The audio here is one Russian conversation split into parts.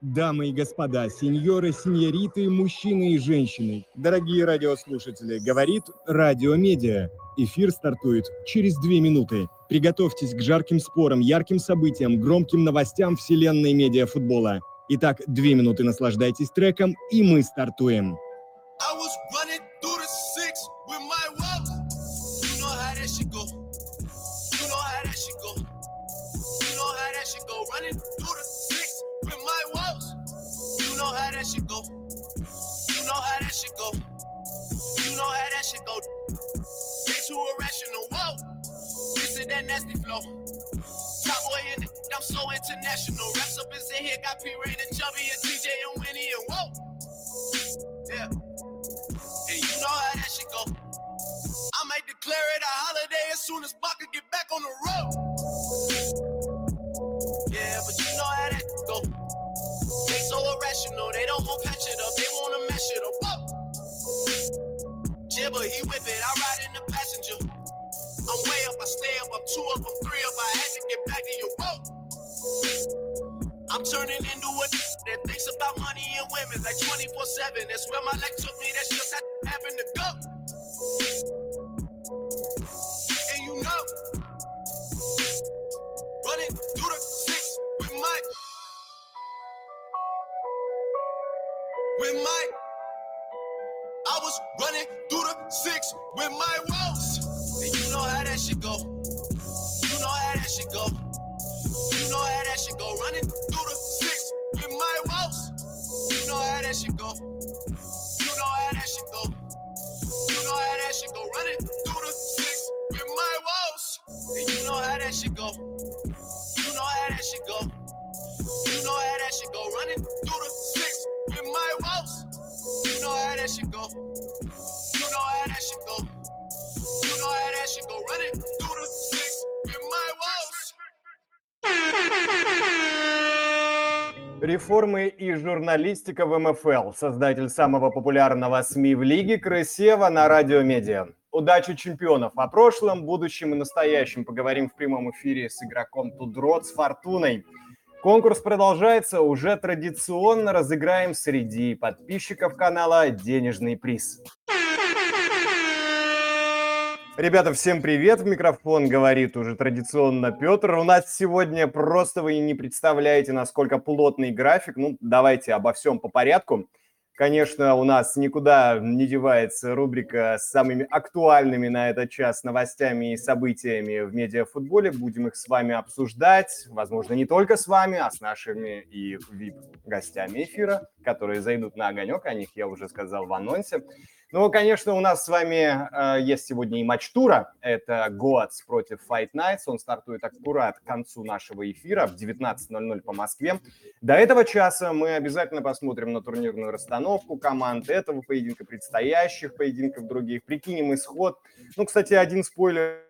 Дамы и господа, сеньоры, сеньориты, мужчины и женщины, дорогие радиослушатели, говорит Радио Медиа. Эфир стартует через две минуты. Приготовьтесь к жарким спорам, ярким событиям, громким новостям вселенной медиафутбола. Итак, две минуты наслаждайтесь треком, и мы стартуем. I was nasty flow. Top in the, I'm so international. Reps up in here, got P Ray and Chubby and TJ and Winnie and whoa. Yeah. And you know how that shit go. I might declare it a holiday as soon as Baka get back on the road. Yeah, but you know how that go. They so irrational, they don't want patch it up, they wanna mash it up. Whoa. Jibber, he whip it, I ride in the. I'm way up, I stay up, I'm two up, I'm three up, I had to get back in your road. I'm turning into a that thinks about money and women like 24 7. That's where my life took me, that's just how having to go. And you know, running through the six with my, with my, I was running through the six with my woes. You know how that shit go. You know how that shit go. You know how that shit go. Running through the six with my woes. You know how that shit go. You know how that shit go. You know how that shit go. Running through the six with my woes. And you know how that shit go. You know how that shit go. You know how that shit go. Running through the six with my woes. You know how that shit go. You know how that shit go. Реформы и журналистика в МФЛ. Создатель самого популярного СМИ в лиге Крысева на Радио Медиа. Удачи чемпионов о прошлом, будущем и настоящем. Поговорим в прямом эфире с игроком Тудрот с Фортуной. Конкурс продолжается. Уже традиционно разыграем среди подписчиков канала денежный приз. Ребята, всем привет! В микрофон говорит уже традиционно Петр. У нас сегодня просто вы не представляете, насколько плотный график. Ну, давайте обо всем по порядку. Конечно, у нас никуда не девается рубрика с самыми актуальными на этот час новостями и событиями в медиафутболе. Будем их с вами обсуждать. Возможно, не только с вами, а с нашими и VIP-гостями эфира, которые зайдут на огонек. О них я уже сказал в анонсе. Ну, конечно, у нас с вами э, есть сегодня и матч тура. Это Гоатс против Fight Nights. Он стартует аккурат к концу нашего эфира в 19.00 по Москве. До этого часа мы обязательно посмотрим на турнирную расстановку команд этого поединка, предстоящих поединков других. Прикинем исход. Ну, кстати, один спойлер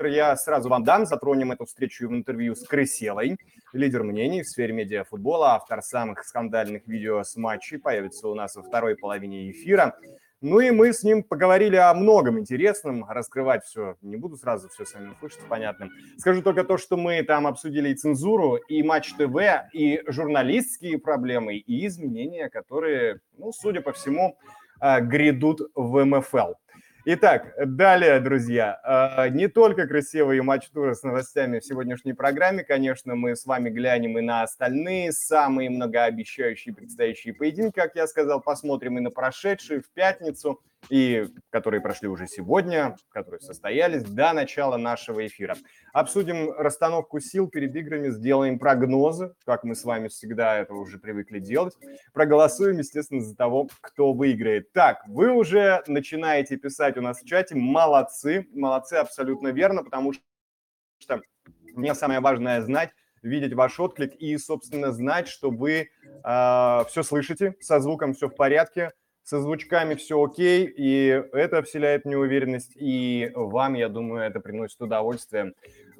я сразу вам дам, затронем эту встречу в интервью с Крыселой, лидер мнений в сфере медиафутбола, автор самых скандальных видео с матчей, появится у нас во второй половине эфира. Ну и мы с ним поговорили о многом интересном, раскрывать все не буду сразу, все сами услышите, понятно. Скажу только то, что мы там обсудили и цензуру, и Матч ТВ, и журналистские проблемы, и изменения, которые, ну, судя по всему, а, грядут в МФЛ. Итак, далее, друзья, а, не только красивые матч-туры с новостями в сегодняшней программе, конечно, мы с вами глянем и на остальные самые многообещающие предстоящие поединки, как я сказал, посмотрим и на прошедшие в пятницу, и которые прошли уже сегодня, которые состоялись до начала нашего эфира. Обсудим расстановку сил перед играми, сделаем прогнозы, как мы с вами всегда это уже привыкли делать. Проголосуем, естественно, за того, кто выиграет. Так, вы уже начинаете писать у нас в чате. Молодцы, молодцы, абсолютно верно, потому что мне самое важное знать, видеть ваш отклик и, собственно, знать, что вы э, все слышите, со звуком все в порядке, со звучками все окей, и это вселяет мне уверенность, и вам, я думаю, это приносит удовольствие.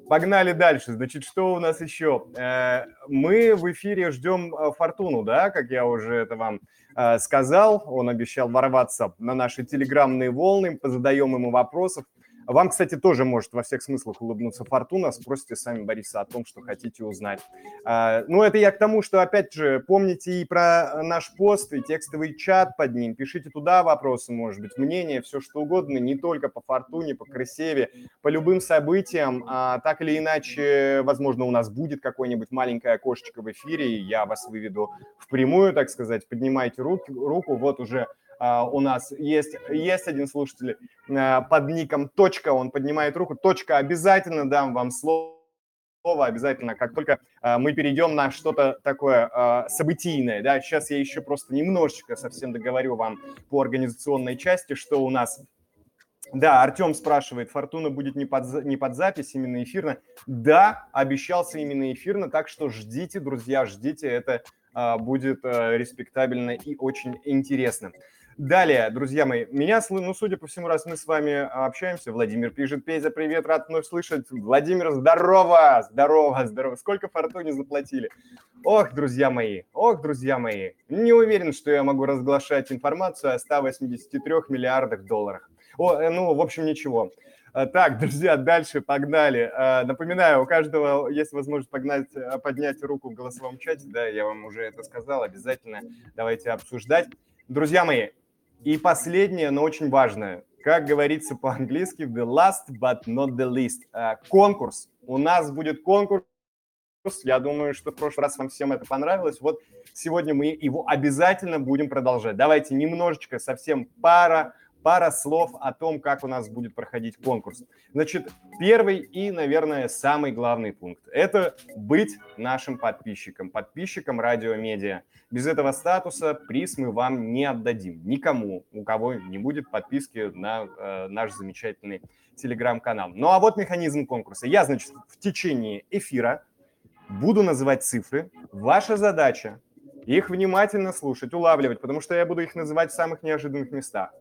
Погнали дальше. Значит, что у нас еще? Э, мы в эфире ждем э, Фортуну, да, как я уже это вам э, сказал. Он обещал ворваться на наши телеграммные волны, позадаем ему вопросов. Вам, кстати, тоже может во всех смыслах улыбнуться Фортуна. Спросите сами Бориса о том, что хотите узнать. А, ну, это я к тому, что, опять же, помните и про наш пост, и текстовый чат под ним. Пишите туда вопросы, может быть, мнение, все что угодно, не только по Фортуне, по Крысеве, по любым событиям. А, так или иначе, возможно, у нас будет какое-нибудь маленькое окошечко в эфире, и я вас выведу в прямую, так сказать. Поднимайте руку, руку вот уже у нас есть, есть один слушатель uh, под ником Точка, он поднимает руку. Точка, обязательно дам вам слово, обязательно, как только uh, мы перейдем на что-то такое событийное. Да? Сейчас я еще просто немножечко совсем договорю вам по организационной части, что у нас да, Артем спрашивает, Фортуна будет не под, не под запись, именно эфирно. Да, обещался именно эфирно, так что ждите, друзья, ждите, это а, будет а, респектабельно и очень интересно. Далее, друзья мои, меня, ну, судя по всему, раз мы с вами общаемся, Владимир пишет, Петя, привет, рад вновь слышать. Владимир, здорово, здорово, здорово. Сколько фортуне заплатили? Ох, друзья мои, ох, друзья мои, не уверен, что я могу разглашать информацию о 183 миллиардах долларов. О, э, ну, в общем, ничего. А, так, друзья, дальше погнали. А, напоминаю, у каждого есть возможность погнать, э, поднять руку в голосовом чате, да, я вам уже это сказал, обязательно давайте обсуждать. Друзья мои, и последнее, но очень важное. Как говорится по-английски, the last but not the least. А, конкурс. У нас будет конкурс. Я думаю, что в прошлый раз вам всем это понравилось. Вот сегодня мы его обязательно будем продолжать. Давайте немножечко, совсем пара пара слов о том, как у нас будет проходить конкурс. Значит, первый и, наверное, самый главный пункт – это быть нашим подписчиком, подписчиком радиомедиа. Без этого статуса приз мы вам не отдадим. Никому, у кого не будет подписки на э, наш замечательный телеграм-канал. Ну а вот механизм конкурса. Я, значит, в течение эфира буду называть цифры. Ваша задача их внимательно слушать, улавливать, потому что я буду их называть в самых неожиданных местах.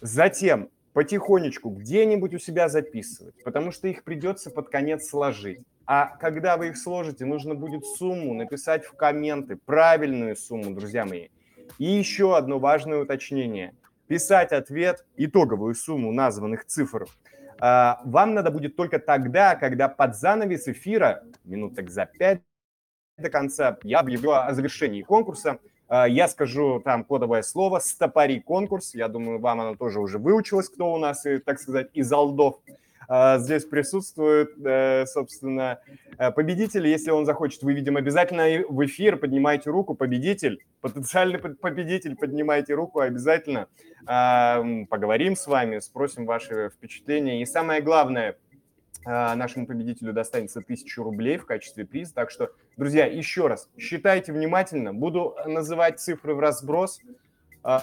Затем потихонечку где-нибудь у себя записывать, потому что их придется под конец сложить. А когда вы их сложите, нужно будет сумму написать в комменты, правильную сумму, друзья мои. И еще одно важное уточнение. Писать ответ, итоговую сумму названных цифр, а, вам надо будет только тогда, когда под занавес эфира, минуток за пять до конца, я объявлю о завершении конкурса, я скажу там кодовое слово «стопори конкурс». Я думаю, вам оно тоже уже выучилось, кто у нас, так сказать, из алдов а, здесь присутствует, э, собственно, э, победитель. Если он захочет, выведем обязательно в эфир, поднимайте руку, победитель, потенциальный победитель, поднимайте руку обязательно. А, поговорим с вами, спросим ваши впечатления. И самое главное – а, нашему победителю достанется 1000 рублей в качестве приза. Так что, друзья, еще раз, считайте внимательно. Буду называть цифры в разброс. А,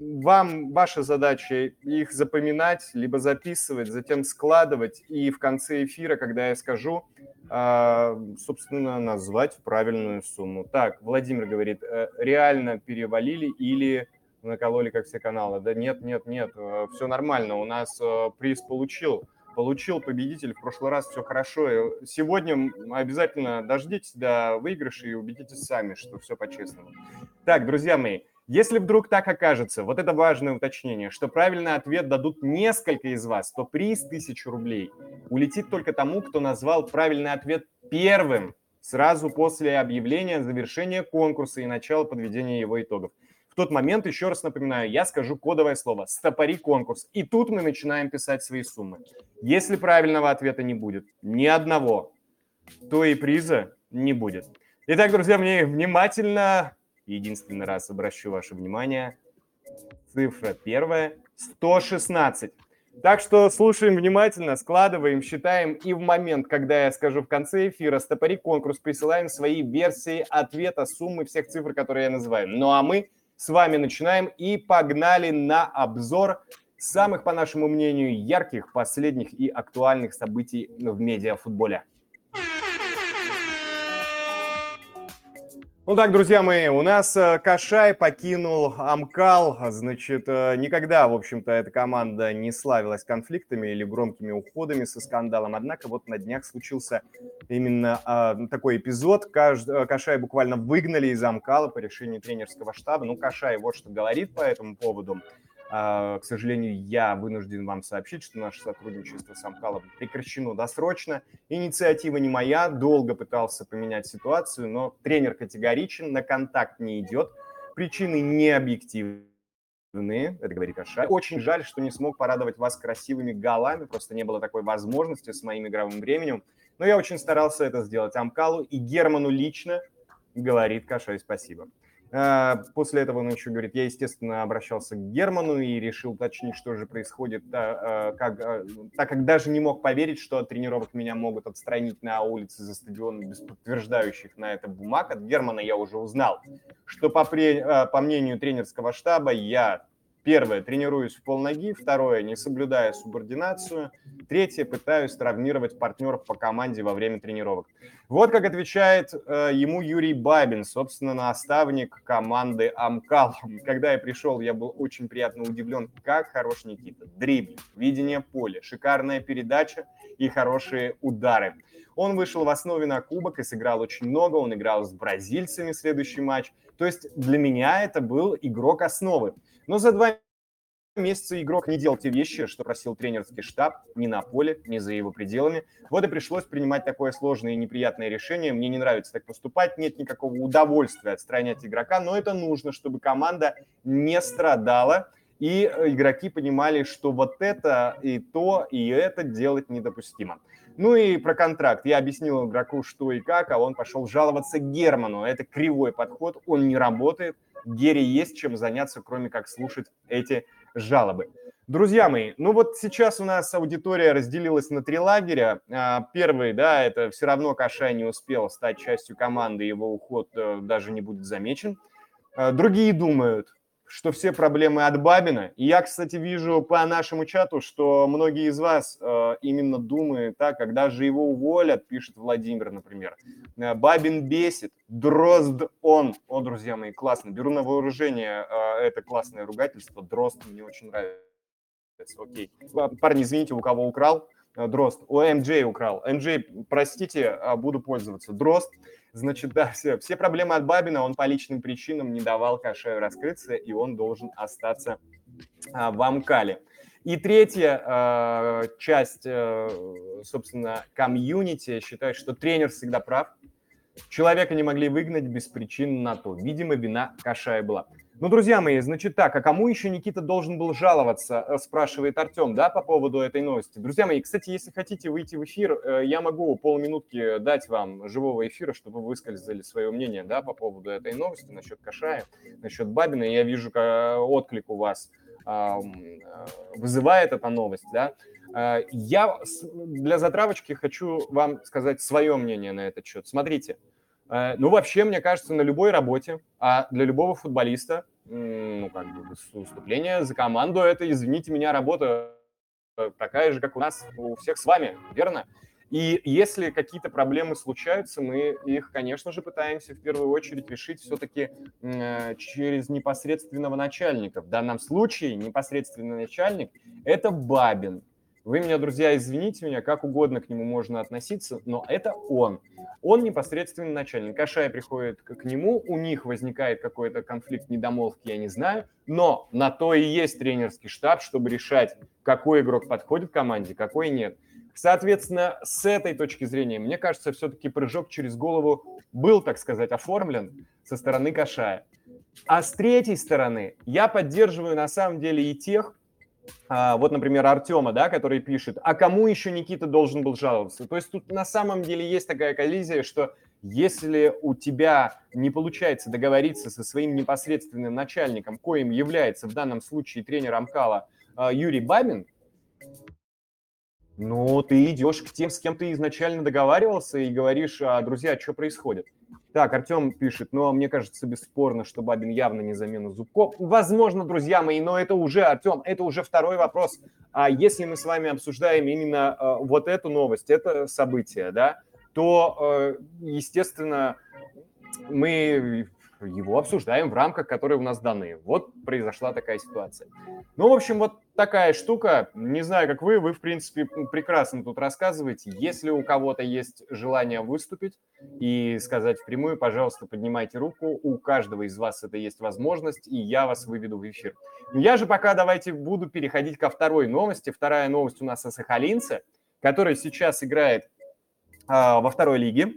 вам ваша задача их запоминать, либо записывать, затем складывать. И в конце эфира, когда я скажу, а, собственно, назвать правильную сумму. Так, Владимир говорит, э, реально перевалили или накололи, как все каналы? Да нет, нет, нет, э, все нормально. У нас э, приз получил получил победитель в прошлый раз, все хорошо. Сегодня обязательно дождитесь до выигрыша и убедитесь сами, что все по-честному. Так, друзья мои, если вдруг так окажется, вот это важное уточнение, что правильный ответ дадут несколько из вас, то приз 1000 рублей улетит только тому, кто назвал правильный ответ первым, сразу после объявления завершения конкурса и начала подведения его итогов тот момент, еще раз напоминаю, я скажу кодовое слово «стопори конкурс». И тут мы начинаем писать свои суммы. Если правильного ответа не будет, ни одного, то и приза не будет. Итак, друзья, мне внимательно, единственный раз обращу ваше внимание, цифра первая, 116. Так что слушаем внимательно, складываем, считаем, и в момент, когда я скажу в конце эфира, стопори конкурс, присылаем свои версии ответа, суммы всех цифр, которые я называю. Ну а мы с вами начинаем и погнали на обзор самых, по нашему мнению, ярких, последних и актуальных событий в медиафутболе. Ну так, друзья мои, у нас э, Кашай покинул Амкал. Значит, э, никогда, в общем-то, эта команда не славилась конфликтами или громкими уходами со скандалом. Однако вот на днях случился именно э, такой эпизод. Э, Кашай буквально выгнали из Амкала по решению тренерского штаба. Ну, Кашай вот что говорит по этому поводу. А, к сожалению, я вынужден вам сообщить, что наше сотрудничество с Амкалом прекращено досрочно. Инициатива не моя, долго пытался поменять ситуацию, но тренер категоричен, на контакт не идет. Причины не объективны это говорит Аша. Очень жаль, что не смог порадовать вас красивыми голами, просто не было такой возможности с моим игровым временем. Но я очень старался это сделать Амкалу и Герману лично, говорит Кашай спасибо. А, после этого он еще говорит, я, естественно, обращался к Герману и решил уточнить, что же происходит, а, а, так как даже не мог поверить, что от тренировок меня могут отстранить на улице за стадион без подтверждающих на это бумаг. От Германа я уже узнал, что по, по мнению тренерского штаба я Первое, тренируюсь в полноги. Второе, не соблюдая субординацию. Третье, пытаюсь травмировать партнеров по команде во время тренировок. Вот как отвечает э, ему Юрий Бабин, собственно, наставник команды Амкал. Когда я пришел, я был очень приятно удивлен, как хорош Никита. Дрибл, видение поля, шикарная передача и хорошие удары. Он вышел в основе на кубок и сыграл очень много. Он играл с бразильцами следующий матч. То есть для меня это был игрок основы. Но за два месяца игрок не делал те вещи, что просил тренерский штаб, ни на поле, ни за его пределами. Вот и пришлось принимать такое сложное и неприятное решение. Мне не нравится так поступать, нет никакого удовольствия отстранять игрока, но это нужно, чтобы команда не страдала, и игроки понимали, что вот это и то, и это делать недопустимо. Ну и про контракт. Я объяснил игроку, что и как, а он пошел жаловаться Герману. Это кривой подход, он не работает – Гере есть чем заняться, кроме как слушать эти жалобы. Друзья мои, ну вот сейчас у нас аудитория разделилась на три лагеря. А, первый, да, это все равно Кашай не успел стать частью команды, его уход э, даже не будет замечен. А, другие думают, что все проблемы от Бабина. И я, кстати, вижу по нашему чату, что многие из вас э, именно думают, так, когда же его уволят, пишет Владимир, например. Э, Бабин бесит, дрозд он. О, друзья мои, классно. Беру на вооружение э, это классное ругательство. Дрозд мне очень нравится. Окей. Парни, извините, у кого украл. Э, дрозд. О, МД украл. МД, простите, а, буду пользоваться. Дрозд. Значит, да, все, все проблемы от Бабина, он по личным причинам не давал Кашаю раскрыться, и он должен остаться а, в Амкале. И третья э, часть, э, собственно, комьюнити считает, что тренер всегда прав. Человека не могли выгнать без причин на то. Видимо, вина Кашая была. Ну, друзья мои, значит так, а кому еще Никита должен был жаловаться, э, спрашивает Артем, да, по поводу этой новости. Друзья мои, кстати, если хотите выйти в эфир, э, я могу полминутки дать вам живого эфира, чтобы вы высказали свое мнение, да, по поводу этой новости, насчет Кашая, насчет Бабина. Я вижу отклик у вас э, вызывает эта новость, да. Я для затравочки хочу вам сказать свое мнение на этот счет. Смотрите, ну, вообще, мне кажется, на любой работе, а для любого футболиста ну, как бы, выступление за команду – это, извините меня, работа э, такая же, как у нас, у всех с вами, верно? И если какие-то проблемы случаются, мы их, конечно же, пытаемся в первую очередь решить все-таки э, через непосредственного начальника. В данном случае непосредственный начальник – это Бабин. Вы меня, друзья, извините меня, как угодно к нему можно относиться, но это он. Он непосредственный начальник. Кашай приходит к нему, у них возникает какой-то конфликт недомолвки, я не знаю, но на то и есть тренерский штаб, чтобы решать, какой игрок подходит команде, какой нет. Соответственно, с этой точки зрения, мне кажется, все-таки прыжок через голову был, так сказать, оформлен со стороны Кашая. А с третьей стороны, я поддерживаю на самом деле и тех, вот, например, Артема, да, который пишет, а кому еще Никита должен был жаловаться? То есть тут на самом деле есть такая коллизия, что если у тебя не получается договориться со своим непосредственным начальником, коим является в данном случае тренер Амкала а, Юрий Бабин, ну, ты идешь к тем, с кем ты изначально договаривался и говоришь, а, друзья, что происходит? Так, Артем пишет, ну, а мне кажется, бесспорно, что Бабин явно не замена Зубко. Возможно, друзья мои, но это уже, Артем, это уже второй вопрос. А если мы с вами обсуждаем именно э, вот эту новость, это событие, да, то, э, естественно, мы его обсуждаем в рамках, которые у нас даны. Вот произошла такая ситуация. Ну, в общем, вот такая штука. Не знаю, как вы, вы, в принципе, прекрасно тут рассказываете. Если у кого-то есть желание выступить и сказать впрямую, пожалуйста, поднимайте руку. У каждого из вас это есть возможность, и я вас выведу в эфир. Я же пока давайте буду переходить ко второй новости. Вторая новость у нас о Сахалинце, который сейчас играет а, во второй лиге.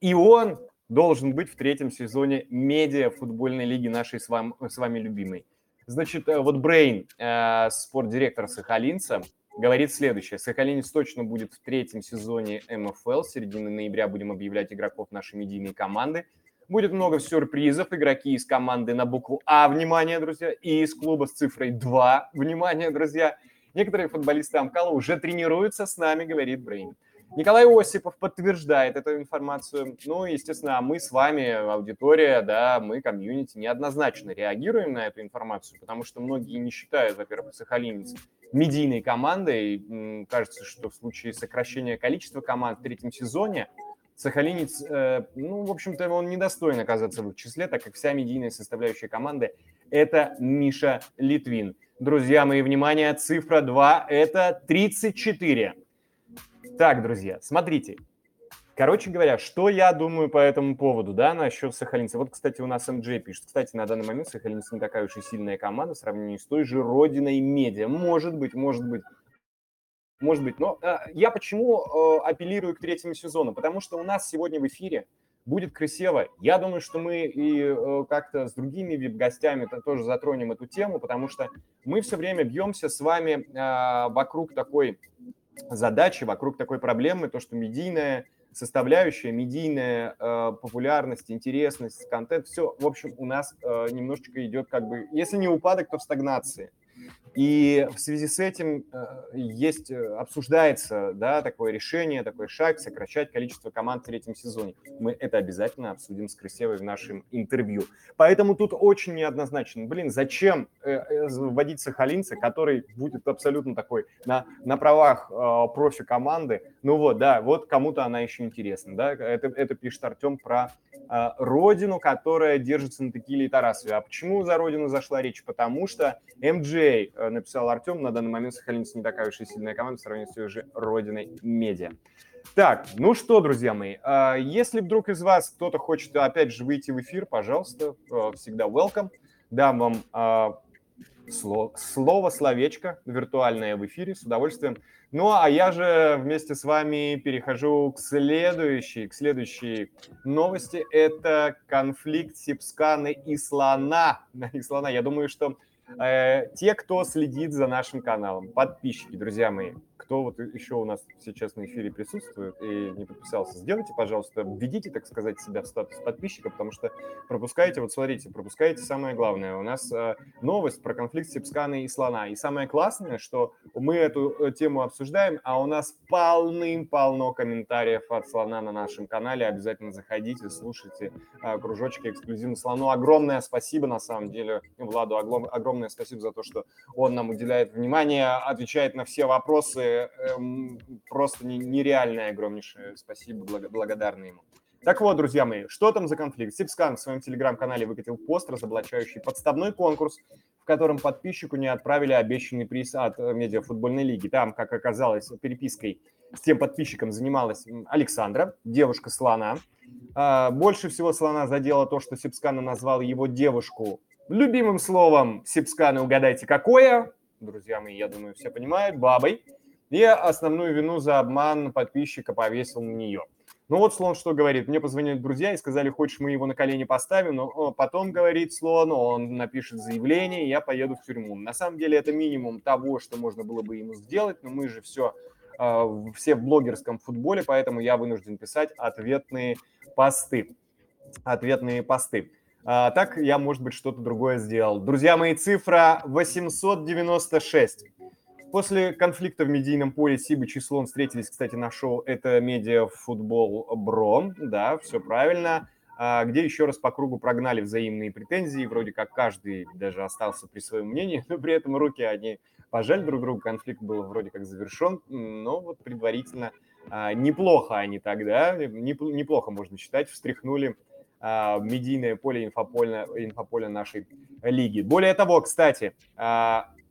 И он должен быть в третьем сезоне медиа футбольной лиги нашей с вами, с вами любимой. Значит, э, вот Брейн, э, спортдиректор Сахалинца, говорит следующее. Сахалинец точно будет в третьем сезоне МФЛ. С середины ноября будем объявлять игроков нашей медийной команды. Будет много сюрпризов. Игроки из команды на букву А, внимание, друзья, и из клуба с цифрой 2, внимание, друзья. Некоторые футболисты Амкала уже тренируются с нами, говорит Брейн. Николай Осипов подтверждает эту информацию. Ну, естественно, мы с вами, аудитория, да, мы, комьюнити, неоднозначно реагируем на эту информацию, потому что многие не считают, во-первых, Сахалинец медийной командой. Кажется, что в случае сокращения количества команд в третьем сезоне Сахалинец, э, ну, в общем-то, он недостоин оказаться в их числе, так как вся медийная составляющая команды – это Миша Литвин. Друзья мои, внимание, цифра 2 – это 34. Так, друзья, смотрите. Короче говоря, что я думаю по этому поводу, да, насчет Сахалинца. Вот, кстати, у нас МДЖ пишет. Кстати, на данный момент Сахалинец не такая уж и сильная команда в сравнении с той же родиной медиа. Может быть, может быть. Может быть, но э, я почему э, апеллирую к третьему сезону? Потому что у нас сегодня в эфире будет красиво. Я думаю, что мы и э, как-то с другими вип-гостями тоже затронем эту тему, потому что мы все время бьемся с вами э, вокруг такой задачи вокруг такой проблемы, то, что медийная составляющая, медийная э, популярность, интересность, контент, все, в общем, у нас э, немножечко идет как бы, если не упадок, то в стагнации. И в связи с этим э, есть, э, обсуждается да, такое решение, такой шаг сокращать количество команд в третьем сезоне. Мы это обязательно обсудим с Крысевой в нашем интервью. Поэтому тут очень неоднозначно. Блин, зачем э, вводить Сахалинца, который будет абсолютно такой на, на правах профи команды? Ну вот, да, вот кому-то она еще интересна. Да? Это, это пишет Артем про родину, которая держится на текиле и Тарасове. А почему за родину зашла речь? Потому что МДЖ Э, написал Артем, на данный момент Сахалинец не такая уж и сильная команда в сравнении с ее же родиной медиа. Так, ну что, друзья мои, а, если вдруг из вас кто-то хочет, опять же, выйти в эфир, пожалуйста, э, всегда welcome. Дам вам слово, слово, словечко виртуальное в эфире с удовольствием. Ну, а я же вместе с вами перехожу к следующей, к следующей новости. Это конфликт Сипсканы и слона. И слона. Я думаю, что Э, те, кто следит за нашим каналом, подписчики, друзья мои, кто вот еще у нас сейчас на эфире присутствует и не подписался, сделайте, пожалуйста, введите, так сказать, себя в статус подписчика, потому что пропускаете, вот смотрите, пропускаете самое главное. У нас э, новость про конфликт Сипскана и слона. И самое классное, что мы эту э, тему обсуждаем, а у нас полным-полно комментариев от слона на нашем канале. Обязательно заходите, слушайте э, кружочки эксклюзивно слону. Огромное спасибо, на самом деле, Владу, огромное спасибо за то, что он нам уделяет внимание, отвечает на все вопросы, Эм, просто нереальное огромнейшее спасибо, благодарны ему. Так вот, друзья мои, что там за конфликт? Сибскана в своем телеграм-канале выкатил пост, разоблачающий подставной конкурс, в котором подписчику не отправили обещанный приз от э, медиафутбольной лиги. Там, как оказалось, перепиской с тем подписчиком занималась Александра, девушка слона. А, больше всего слона задело то, что Сибскана назвал его девушку любимым словом Сибскана, угадайте, какое? Друзья мои, я думаю, все понимают, бабой и основную вину за обман подписчика повесил на нее. Ну вот Слон что говорит, мне позвонили друзья и сказали, хочешь мы его на колени поставим, но потом говорит Слон, он напишет заявление, и я поеду в тюрьму. На самом деле это минимум того, что можно было бы ему сделать, но мы же все, а, все в блогерском футболе, поэтому я вынужден писать ответные посты. Ответные посты. А, так я, может быть, что-то другое сделал. Друзья мои, цифра 896. После конфликта в медийном поле Сибыч и Слон встретились, кстати, на шоу «Это медиа футбол Бро». Да, все правильно. А, где еще раз по кругу прогнали взаимные претензии. Вроде как каждый даже остался при своем мнении, но при этом руки они пожали друг другу. Конфликт был вроде как завершен, но вот предварительно а, неплохо они тогда, неплохо можно считать, встряхнули а, медийное поле, инфополе, инфополе нашей лиги. Более того, кстати,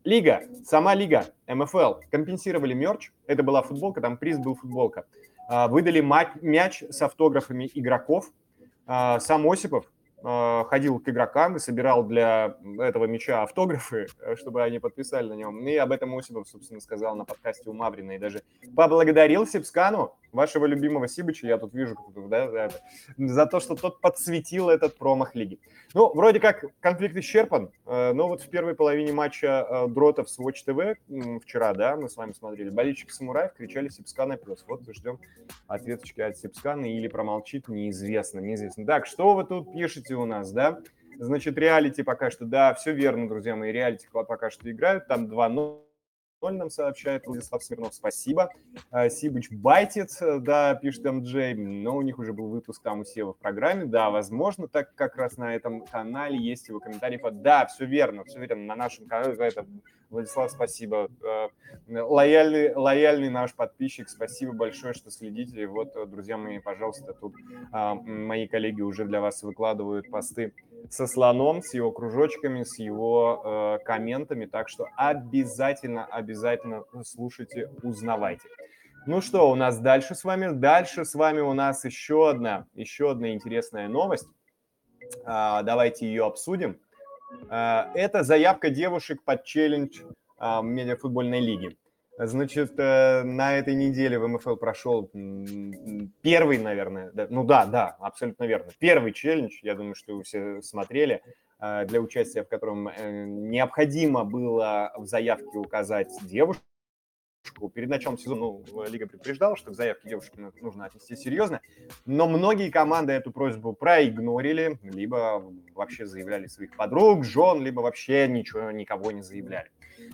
лига, сама лига, МФЛ, компенсировали мерч. Это была футболка, там приз был футболка. А, выдали мяч с автографами игроков. Сам Осипов а, ходил к игрокам и собирал для этого мяча автографы, э, чтобы они подписали на нем. И об этом Осипов, собственно, сказал на подкасте у Маврина. И даже поблагодарил Сипскану, вашего любимого Сибыча, я тут вижу, да, за то, что тот подсветил этот промах лиги. Ну, вроде как конфликт исчерпан, э, но вот в первой половине матча э, Дротов с Watch TV вчера, да, мы с вами смотрели, болельщики самураев кричали Сипскана плюс. Вот ждем ответочки от Сипскана или промолчит, неизвестно, неизвестно. Так, что вы тут пишете у нас, да? Значит, реалити пока что, да, все верно, друзья мои, реалити пока что играют, там 2-0 нам сообщает Владислав Смирнов. Спасибо. А, Сибыч байтит, да, пишет МДЖ, но у них уже был выпуск там у Сева в программе. Да, возможно, так как раз на этом канале есть его комментарий под «Да, все верно, все верно, на нашем канале это Владислав, спасибо. А, лояльный, лояльный наш подписчик, спасибо большое, что следите. Вот, друзья мои, пожалуйста, тут а, мои коллеги уже для вас выкладывают посты со слоном, с его кружочками, с его э, комментами. Так что обязательно, обязательно слушайте, узнавайте. Ну что, у нас дальше с вами? Дальше с вами у нас еще одна, еще одна интересная новость. А, давайте ее обсудим. А, это заявка девушек под челлендж а, медиафутбольной лиги. Значит, э, на этой неделе в МФЛ прошел первый, наверное, ну да, да, абсолютно верно, первый челлендж, я думаю, что вы все смотрели, э, для участия в котором э, необходимо было в заявке указать девушку. Перед началом сезона ну, Лига предупреждала, что к заявке девушек нужно отнести серьезно, но многие команды эту просьбу проигнорили, либо вообще заявляли своих подруг, жен, либо вообще ничего, никого не заявляли.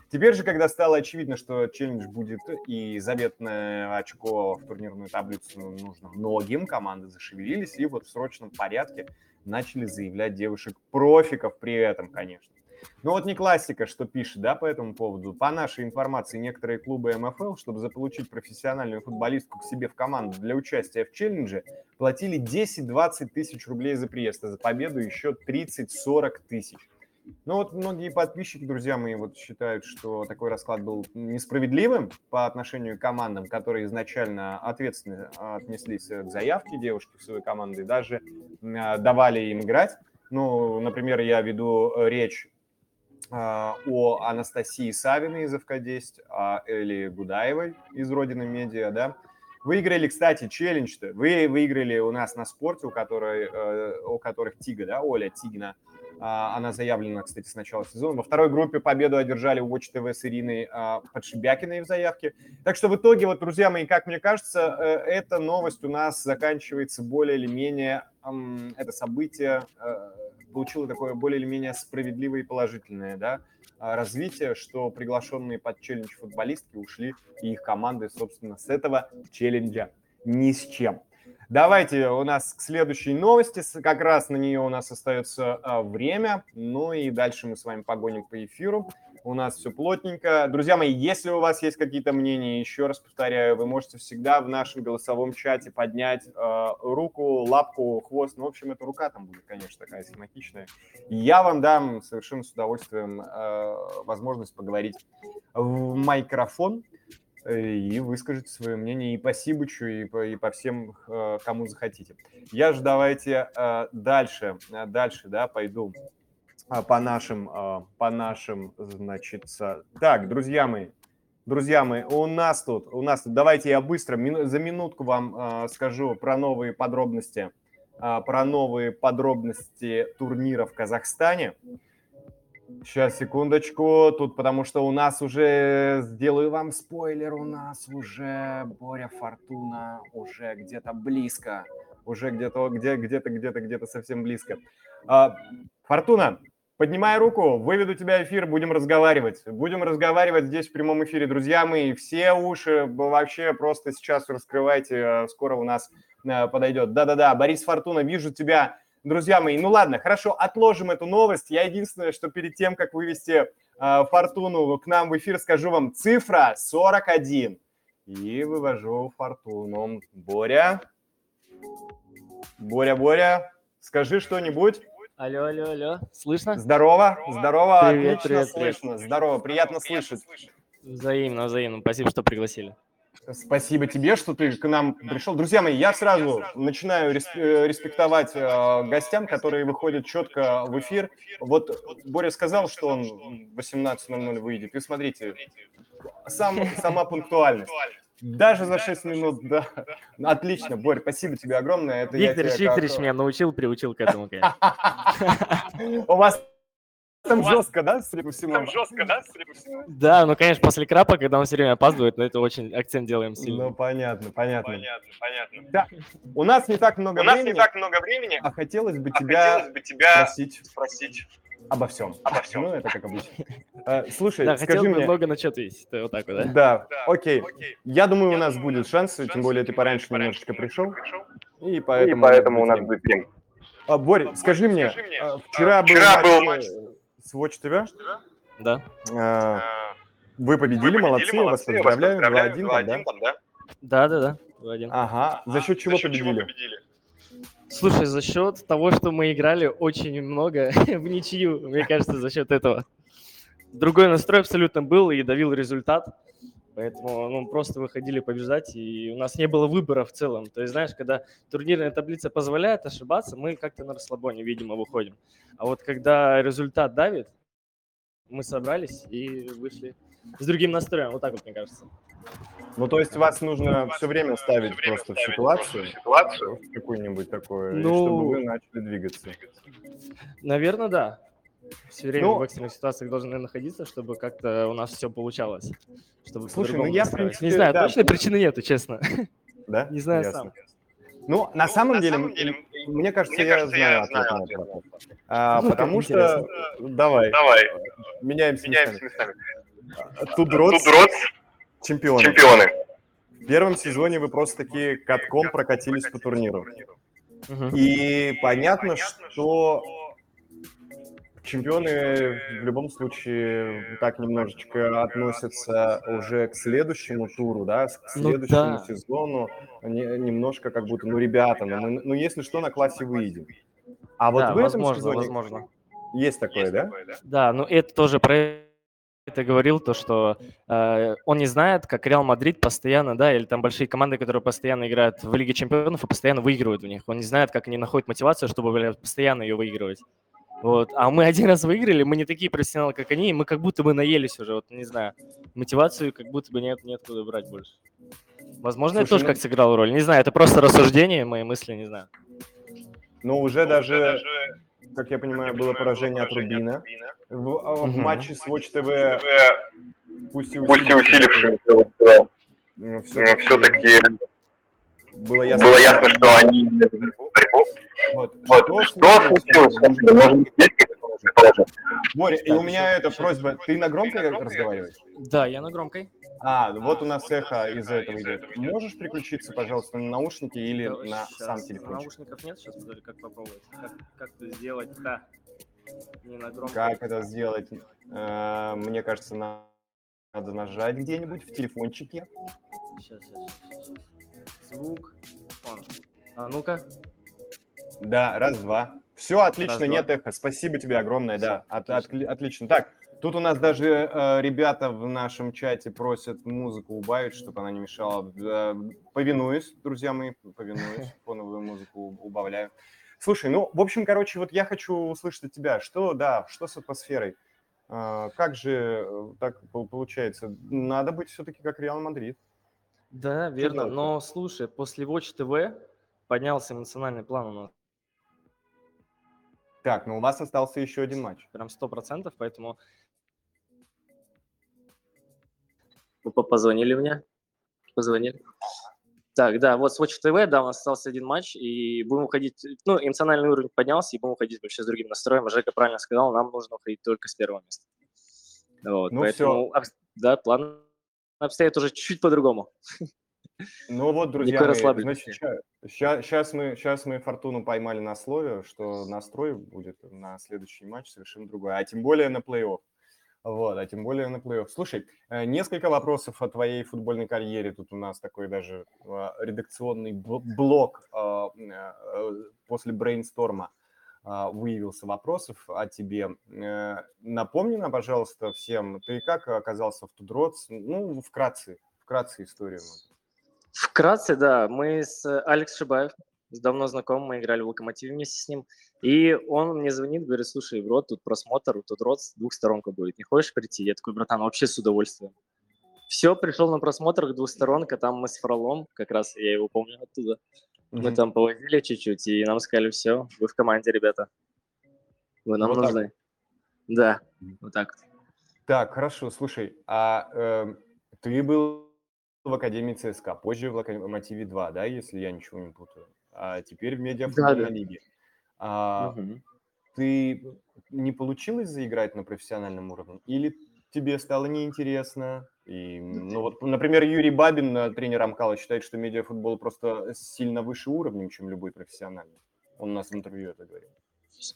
Теперь же, когда стало очевидно, что челлендж будет и заветное очко в турнирную таблицу нужно многим, команды зашевелились и вот в срочном порядке начали заявлять девушек-профиков при этом, конечно. Ну вот не классика, что пишет, да, по этому поводу. По нашей информации, некоторые клубы МФЛ, чтобы заполучить профессиональную футболистку к себе в команду для участия в челлендже, платили 10-20 тысяч рублей за приезд, а за победу еще 30-40 тысяч. Ну вот многие подписчики, друзья мои, вот считают, что такой расклад был несправедливым по отношению к командам, которые изначально ответственно отнеслись к заявке девушки в свою команду и даже давали им играть. Ну, например, я веду речь а, о Анастасии Савиной из ФК-10, о Эли Гудаевой из Родины Медиа, да. Выиграли, кстати, челлендж-то. Вы выиграли у нас на спорте, у, которой, э, у которых Тига, да, Оля Тигна – а, она заявлена, кстати, с начала сезона. Во второй группе победу одержали Watch TV с Ириной а, Подшибякиной в заявке. Так что в итоге, вот, друзья мои, как мне кажется, э, эта новость у нас заканчивается более или менее, это событие получило такое более или менее справедливое и положительное да, а, развитие, что приглашенные под челлендж футболистки ушли, и их команды, собственно, с этого челленджа ни с чем. Давайте у нас к следующей новости. Как раз на нее у нас остается а, время. Ну и дальше мы с вами погоним по эфиру. У нас все плотненько. Друзья мои, если у вас есть какие-то мнения, еще раз повторяю, вы можете всегда в нашем голосовом чате поднять э, руку, лапку, хвост. Ну, в общем, эта рука там будет, конечно, такая схематичная. Я вам дам совершенно с удовольствием э, возможность поговорить в микрофон. Э, и выскажите свое мнение и по Сибучу, и по, и по всем, э, кому захотите. Я же давайте э, дальше, дальше, да, пойду по нашим, по нашим, значит, так, друзья мои, друзья мои, у нас тут, у нас тут, давайте я быстро, за минутку вам скажу про новые подробности, про новые подробности турнира в Казахстане. Сейчас, секундочку, тут потому что у нас уже, сделаю вам спойлер, у нас уже Боря Фортуна уже где-то близко, уже где-то, где, где-то, где-то, где-то совсем близко. А, Фортуна, поднимай руку, выведу тебя эфир, будем разговаривать. Будем разговаривать здесь в прямом эфире, друзья мои, все уши вообще просто сейчас раскрывайте, а, скоро у нас а, подойдет. Да-да-да, Борис Фортуна, вижу тебя друзья мои, ну ладно, хорошо, отложим эту новость. Я единственное, что перед тем, как вывести э, Фортуну к нам в эфир, скажу вам цифра 41. И вывожу Фортуну. Боря. Боря, Боря. скажи что-нибудь. Алло, алло, алло. Слышно? Здорово, здорово, Привет, отлично привет, привет. слышно. Здорово, приятно слышать. Взаимно, взаимно. Спасибо, что пригласили. Спасибо тебе, что ты к нам пришел. Друзья мои, я сразу начинаю э, респектовать э, гостям, которые выходят четко в эфир. Вот Боря сказал, что он в 18.00 выйдет. И смотрите, сам, сама пунктуальность. Даже за 6 минут, да. Отлично, Борь, спасибо тебе огромное. Это я Викторович, меня научил, приучил к этому, конечно. У вас там жестко, да, судя по всему? Да, ну, конечно, после крапа, когда он все время опаздывает, но это очень акцент делаем Ну, сильно. понятно, понятно. Да, у нас не так много У нас времени, не так много времени, а хотелось бы а тебя хотелось бы тебя спросить спросить обо всем. обо всем. Ну, это как обычно. Э, Слушай, Да, скажи мне... много на что ответить. Это вот так вот, да? Да, Да, окей. Окей. Я думаю, у нас думаю, будет шансы, тем более ты пораньше немножечко пришел, и И поэтому, поэтому у нас будет время. А, Борь, скажи мне, скажи мне, э, вчера был вчера был матч с Watch TV, Да. э, А, вы победили, молодцы, вас поздравляю, 2-1 там, да? да? Да, да. Ага, за счет чего победили? Слушай, за счет того, что мы играли очень много в ничью, мне кажется, за счет этого. Другой настрой абсолютно был и давил результат. Поэтому ну, просто выходили побеждать, и у нас не было выбора в целом. То есть, знаешь, когда турнирная таблица позволяет ошибаться, мы как-то на расслабоне, видимо, выходим. А вот когда результат давит, мы собрались и вышли с другим настроем. Вот так вот, мне кажется. Ну, то есть вас нужно все время ставить Всё время просто в ставить ситуацию, просто в ситуацию. в какую-нибудь такую, Ну, чтобы вы начали двигаться. Наверное, да. Все время Ну, в экстренных ситуациях должны находиться, чтобы как-то у нас все получалось. Чтобы Слушай, ну я, в принципе, Не знаю, да, точной причины нету, честно. Да? Не знаю Ясно. сам. Ну, на Ну, самом на деле, самом деле, мне кажется, мне я кажется, знаю я ответ знаю на ответ этот вопрос. А, Ну, потому что... интересно. Давай, Давай, меняемся меняемся местами. местами. Тут рот, чемпионы. чемпионы. В первом сезоне вы просто такие катком прокатились по турниру. И понятно, что чемпионы в любом случае так немножечко относятся уже к следующему туру, да, к Ну следующему да. сезону. Не- немножко как будто, ну, ребята, ну, мы- ну, если что, на классе выйдем. А вот Да, в этом возможно, сезоне возможно. есть такое, Есть да? такое, да? Да, ну это тоже про это говорил, то, что э, он не знает, как Реал Мадрид постоянно, да, или там большие команды, которые постоянно играют в Лиге Чемпионов и постоянно выигрывают в них. Он не знает, как они находят мотивацию, чтобы бля, постоянно ее выигрывать. Вот. А мы один раз выиграли, мы не такие профессионалы, как они, и мы как будто бы наелись уже, вот не знаю. Мотивацию как будто бы нет, нет куда брать больше. Возможно, это Слушай, тоже ну- как сыграло роль. Не знаю, это просто рассуждение, мои мысли, не знаю. Но уже Уже даже, как я понимаю, было поражение от Рубина. В, а, в матче с Watch TV, ТВ, пусть и усилившись, усилившись, но все-таки все-таки было ясно, было ясно, что они... Вот. Вот, Что случилось? Может быть, есть? Боря, и у меня эта просьба. Ты на громкой разговариваешь? Да, я на громкой. А, вот у нас эхо эхо из этого идет. Можешь переключиться, пожалуйста, на наушники или Да, на сам телефон? Наушников нет, сейчас подожди, как попробовать. Как, как это сделать-то? Не на громкой. Как это сделать? Э, Мне кажется, на- надо нажать где-нибудь в телефончике. Сейчас, сейчас, Звук. Он. А ну-ка. Да, раз, два. Все, отлично, Раз, нет эхо. Спасибо тебе огромное, да. Всё, От- отлично. отли- отлично. Так, тут у нас даже э, ребята в нашем чате просят музыку убавить, чтобы она не мешала. Э, повинуюсь, друзья мои, повинуюсь. Фоновую музыку убавляю. Слушай, ну, в общем, короче, вот я хочу услышать от тебя, что, да, что с атмосферой? Э, как же э, так пол- получается? Надо быть все-таки как Реал Мадрид. Да, верно. Но слушай, после Watch TV поднялся эмоциональный план у нас Так, ну у вас остался еще один матч. прям сто процентов, поэтому... Вы по- позвонили мне? Позвонили. Так, да, вот с Watch TV, да, у нас остался один матч, и будем уходить, ну, эмоциональный уровень поднялся, и будем уходить вообще с другим настроем. Жека правильно сказал, нам нужно уходить только с первого места. Вот, Ну, поэтому, обс- да, план обстоит уже чуть-чуть по-другому. Ну вот, друзья мои, значит, сейчас мы, сейчас мы Фортуну поймали на слове, что настрой будет на следующий матч совершенно другой, а тем более на плей-офф. Вот, а тем более на плей-офф. Слушай, э, несколько вопросов о твоей футбольной карьере. Тут у нас такой даже э, редакционный бл- блок э, э, после брейнсторма. а, выявился вопросов о тебе. Э, Напомни нам, пожалуйста, всем, ты как оказался в Тудроц? Ну, вкратце, вкратце историю. Вкратце, да, мы с Алекс Шибаев, давно знакомы, мы играли в Локомотиве вместе с ним, и он мне звонит, говорит, слушай, бро, тут просмотр, тут рот двухсторонка будет, не хочешь прийти? Я такой, братан, вообще с удовольствием. Все, пришел на просмотр двухсторонка, там мы с Фролом, как раз я его помню оттуда, мы Мгм. там повозили чуть-чуть, и нам сказали, все, вы в команде, ребята. Вы нам Вот так нужны. Да, вот так вот. Так, хорошо, слушай, а э, ты был в Академии ЦСКА, позже в Локомотиве 2, да, если я ничего не путаю, а теперь в медиафутбольной Да-да. лиге. А, Мгм. ты не получилось заиграть на профессиональном уровне? Или тебе стало неинтересно? И, ну вот, например, Юрий Бабин, тренер Амкала, считает, что медиафутбол просто сильно выше уровнем, чем любой профессиональный. Он у нас в интервью это говорил.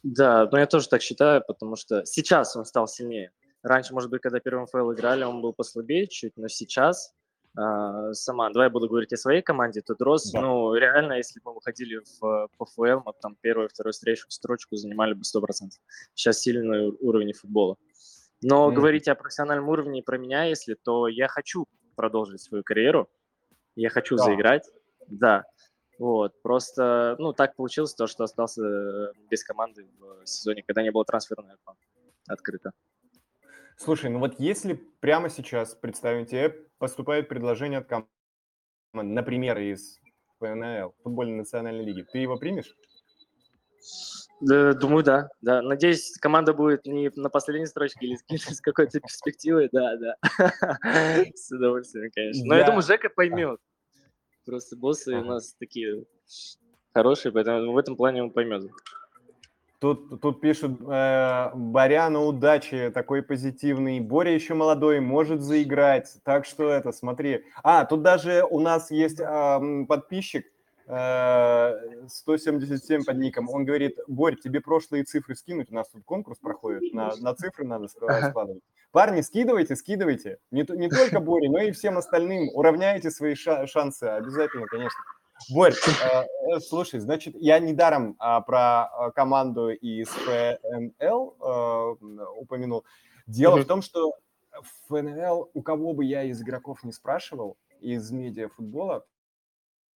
Да, но я тоже так считаю, потому что сейчас он стал сильнее. Раньше, может быть, когда первый МФЛ играли, он был послабее чуть, но сейчас а, сама, давай я буду говорить о своей команде, тут Рос, Да. ну, реально, если бы мы выходили в ПФЛ, мы там первую, вторую встречу, строчку занимали бы 100%. Сейчас сильный ур- уровень футбола. Но Мгм. говорить о профессиональном уровне и про меня, если, то я хочу продолжить свою карьеру, я хочу Да. заиграть, да. Вот, просто, ну, так получилось то, что остался э, без команды в сезоне, когда не было трансферного окна открыто. Слушай, ну вот если прямо сейчас, представим тебе, поступает предложение от команды, например, из ФНЛ, футбольной национальной лиги, ты его примешь? Да, думаю, да, да. Надеюсь, команда будет не на последней строчке или с- какой-то перспективой, да, да. С удовольствием, конечно. Но я думаю, Жека поймет. Просто боссы у нас такие хорошие, поэтому в этом плане он поймет. Тут, тут пишут, э, Боряна, удачи, такой позитивный. Боря еще молодой, может заиграть. Так что это, смотри. А, тут даже у нас есть м, подписчик, э, 177 под ником. Он говорит, Борь, тебе прошлые цифры скинуть? У нас тут конкурс проходит, на, на цифры надо складывать. Парни, скидывайте, скидывайте. Не, не только Боре, но и всем остальным. Уравняйте свои ша- шансы. Обязательно, конечно. Борь, э, э, слушай, значит, я недаром а, про а, команду из ФНЛ э, упомянул. Дело Мгм. в том, что ФНЛ, у кого бы я из игроков не спрашивал, из медиафутбола,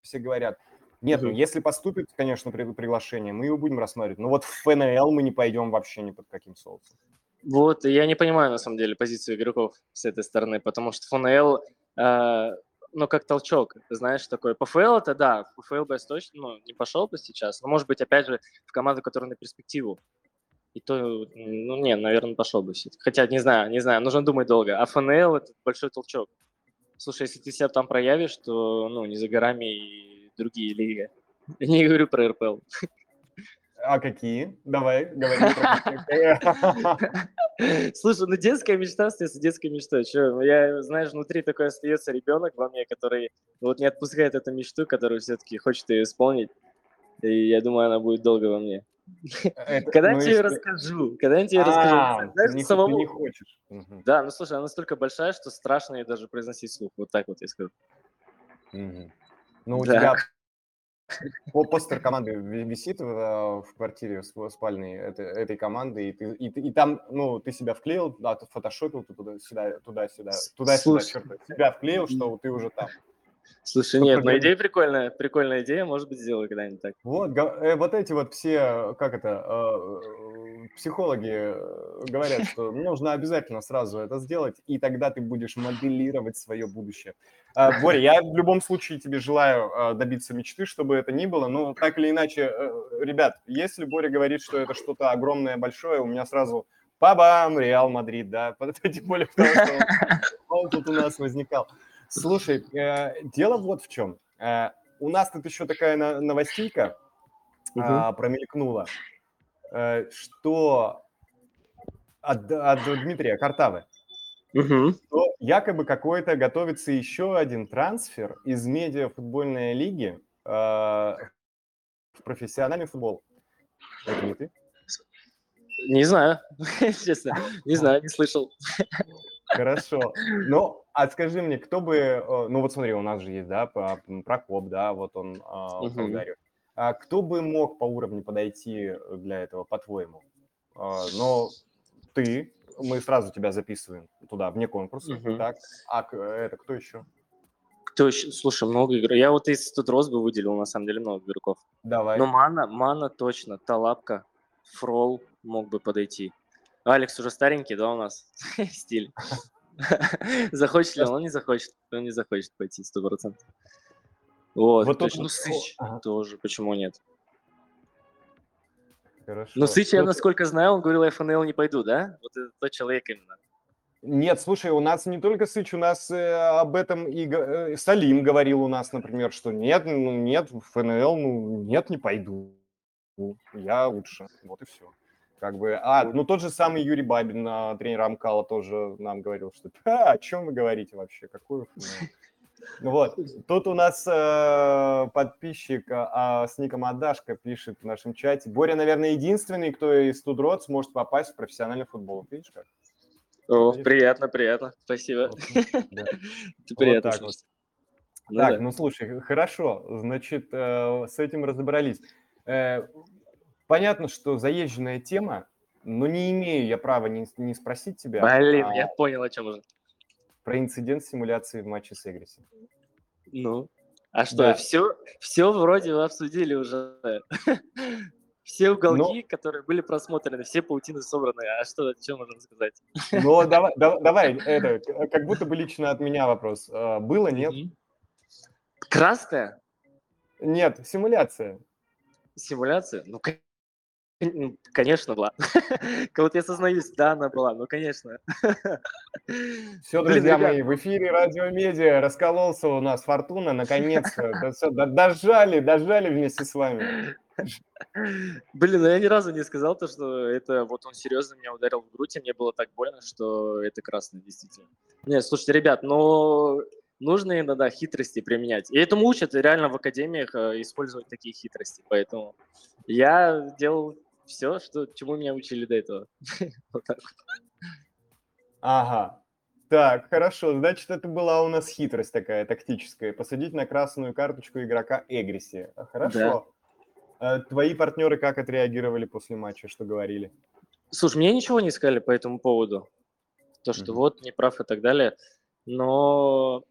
все говорят, нет, ну Мгм. если поступит, конечно, при- приглашение, мы его будем рассматривать. Но вот в ФНЛ мы не пойдем вообще ни под каким соусом. Вот, я не понимаю, на самом деле, позицию игроков с этой стороны, потому что ФНЛ, э, ну, как толчок, знаешь, такой. ПФЛ это да, в ПФЛ бы я точно ну, не пошел бы сейчас, но, может быть, опять же, в команду, которая на перспективу. И то, ну, не, наверное, пошел бы все Хотя, не знаю, не знаю, нужно думать долго. А ФНЛ – это большой толчок. Слушай, если ты себя там проявишь, то, ну, не за горами и другие лиги. Я не говорю про РПЛ. А какие? Давай, говори. Слушай, ну детская мечта остается детской мечтой. Че, я, знаешь, внутри такой остается ребенок во мне, который вот не отпускает эту мечту, которую все-таки хочет ее исполнить. И я думаю, она будет долго во мне. Когда ну, я тебе если- расскажу, когда я тебе А, расскажу, знаешь, самому... не хочешь. Да, ну слушай, она настолько большая, что страшно ее даже произносить вслух. Вот так вот я скажу. Ну, у тебя постер команды ви- висит в, э, в квартире сп- спальной этой, команды, и, ты, и, и там, ну, ты себя вклеил, да, ты фотошопил туда-сюда, туда-сюда, туда-сюда, черт, себя вклеил, что ты уже там. Слушай, Ну, нет, но проблема- идея прикольная, прикольная идея, может быть, сделаю когда-нибудь так. Вот, э, вот эти вот все, как это, э, психологи э, говорят, что нужно обязательно сразу это сделать, и тогда ты будешь моделировать свое будущее. А, Боря, я в любом случае тебе желаю э, добиться мечты, чтобы это ни было, но так или иначе, э, ребят, если Боря говорит, что это что-то огромное, большое, у меня сразу Пабам, Реал Мадрид, да, тем более потому, что он, тут у нас возникал. Слушай, дело вот в чем. У нас тут еще такая новостейка а, промелькнула, что от, от Дмитрия Картавы, Мгм. что якобы какой-то готовится еще один трансфер из медиафутбольной лиги э, в профессиональный футбол. Это не ты? Не знаю, честно, не знаю, не слышал. Хорошо. Ну, а скажи мне, кто бы... э, Ну, вот смотри, у нас же есть, да, Про- Прокоп, да, вот он а, в Мгм. А кто бы мог по уровню подойти для этого, по-твоему? А, Но ты, мы сразу тебя записываем туда, вне конкурса, Мгм. так? А это кто еще? Кто еще? Слушай, много игроков. Я вот из тут бы выделил, на самом деле, много игроков. Давай. Ну, Мана, Мана точно, Талапка, Фрол мог бы подойти. Алекс уже старенький, да, у нас? Стиль. Захочет ли он? Он не захочет. Он не захочет пойти, сто процентов. Вот, Вот точно. Ну, Сыч ага. тоже, почему нет? Хорошо. Ну, Сыч, я насколько знаю, он говорил, ФНЛ не пойду, да? Вот это тот человек именно. Нет, слушай, у нас не только Сыч, у нас э, об этом и э, Салим говорил у нас, например, что нет, ну нет, в ФНЛ, ну нет, не пойду. Я лучше. Вот и все. Как бы, а, ну тот же самый Юрий Бабин, тренер Амкала, тоже нам говорил, что «А, о чем вы говорите вообще, какой ФНЛ?» Вот, тут у нас э, подписчик а, с ником Адашка пишет в нашем чате. Боря, наверное, единственный, кто из Тудрот сможет попасть в профессиональный футбол. Видишь как? О, Видишь? приятно, приятно. Спасибо. Да. Приятно так вот. Ну Так, да. ну слушай, хорошо, значит, э, с этим разобрались. Э, Понятно, что заезженная тема, но не имею я права не, не спросить тебя Блин, а, я понял, о чем уже. Про инцидент симуляции в матче с Эгриси. Ну, а что, Да. все, все вроде вы обсудили уже. Все уголки, которые были просмотрены, все паутины собраны. А что, что можно сказать? Но давай, да- давай, это, как будто бы лично от меня вопрос. Э, Было, нет? Красная Нет, симуляция. симуляция? Ну, конечно, была. Вот я сознаюсь, да, она была, ну, конечно. Все, друзья мои, в эфире Радио Медиа раскололся у нас Фортуна, наконец-то. Дожали, дожали вместе с вами. Блин, ну я ни разу не сказал то, что это вот он серьезно меня ударил в грудь, и мне было так больно, что это красное, действительно. Нет, слушайте, ребят, но нужно иногда хитрости применять. И этому учат реально в академиях э, использовать такие хитрости. Поэтому я делал все, что, чему меня учили до этого. Вот так вот. Ага. Так, хорошо. Значит, это была у нас хитрость такая тактическая. Посадить на красную карточку игрока Эгриси. Хорошо. Э, Твои партнеры как отреагировали после матча? Что говорили? Слушай, мне ничего не сказали по этому поводу. То, что Мгм. вот, не прав и так далее. Но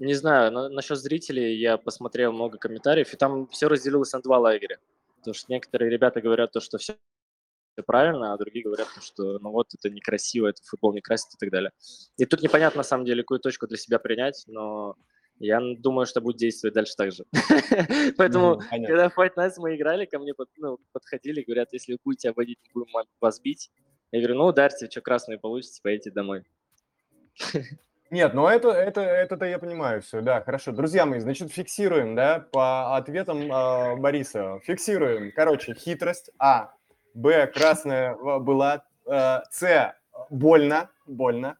не знаю, на- насчет зрителей я посмотрел много комментариев, и там все разделилось на два лагеря. Потому что некоторые ребята говорят то, что все правильно, а другие говорят, то, что ну вот это некрасиво, это футбол не красит и так далее. И тут непонятно на самом деле, какую точку для себя принять, но я думаю, что будет действовать дальше так же. Поэтому понятно. когда в Fight Nights мы играли, ко мне ну, подходили, говорят, если вы будете обводить, будем вас бить. Я говорю, ну ударьте, что красные получите, поедете домой. Нет, ну это, это, это-то я понимаю все, да, хорошо. Друзья мои, значит, фиксируем, да, по ответам э, Бориса. Фиксируем. Короче, хитрость. А. Б. Красная была. Э, С. Больно. Больно.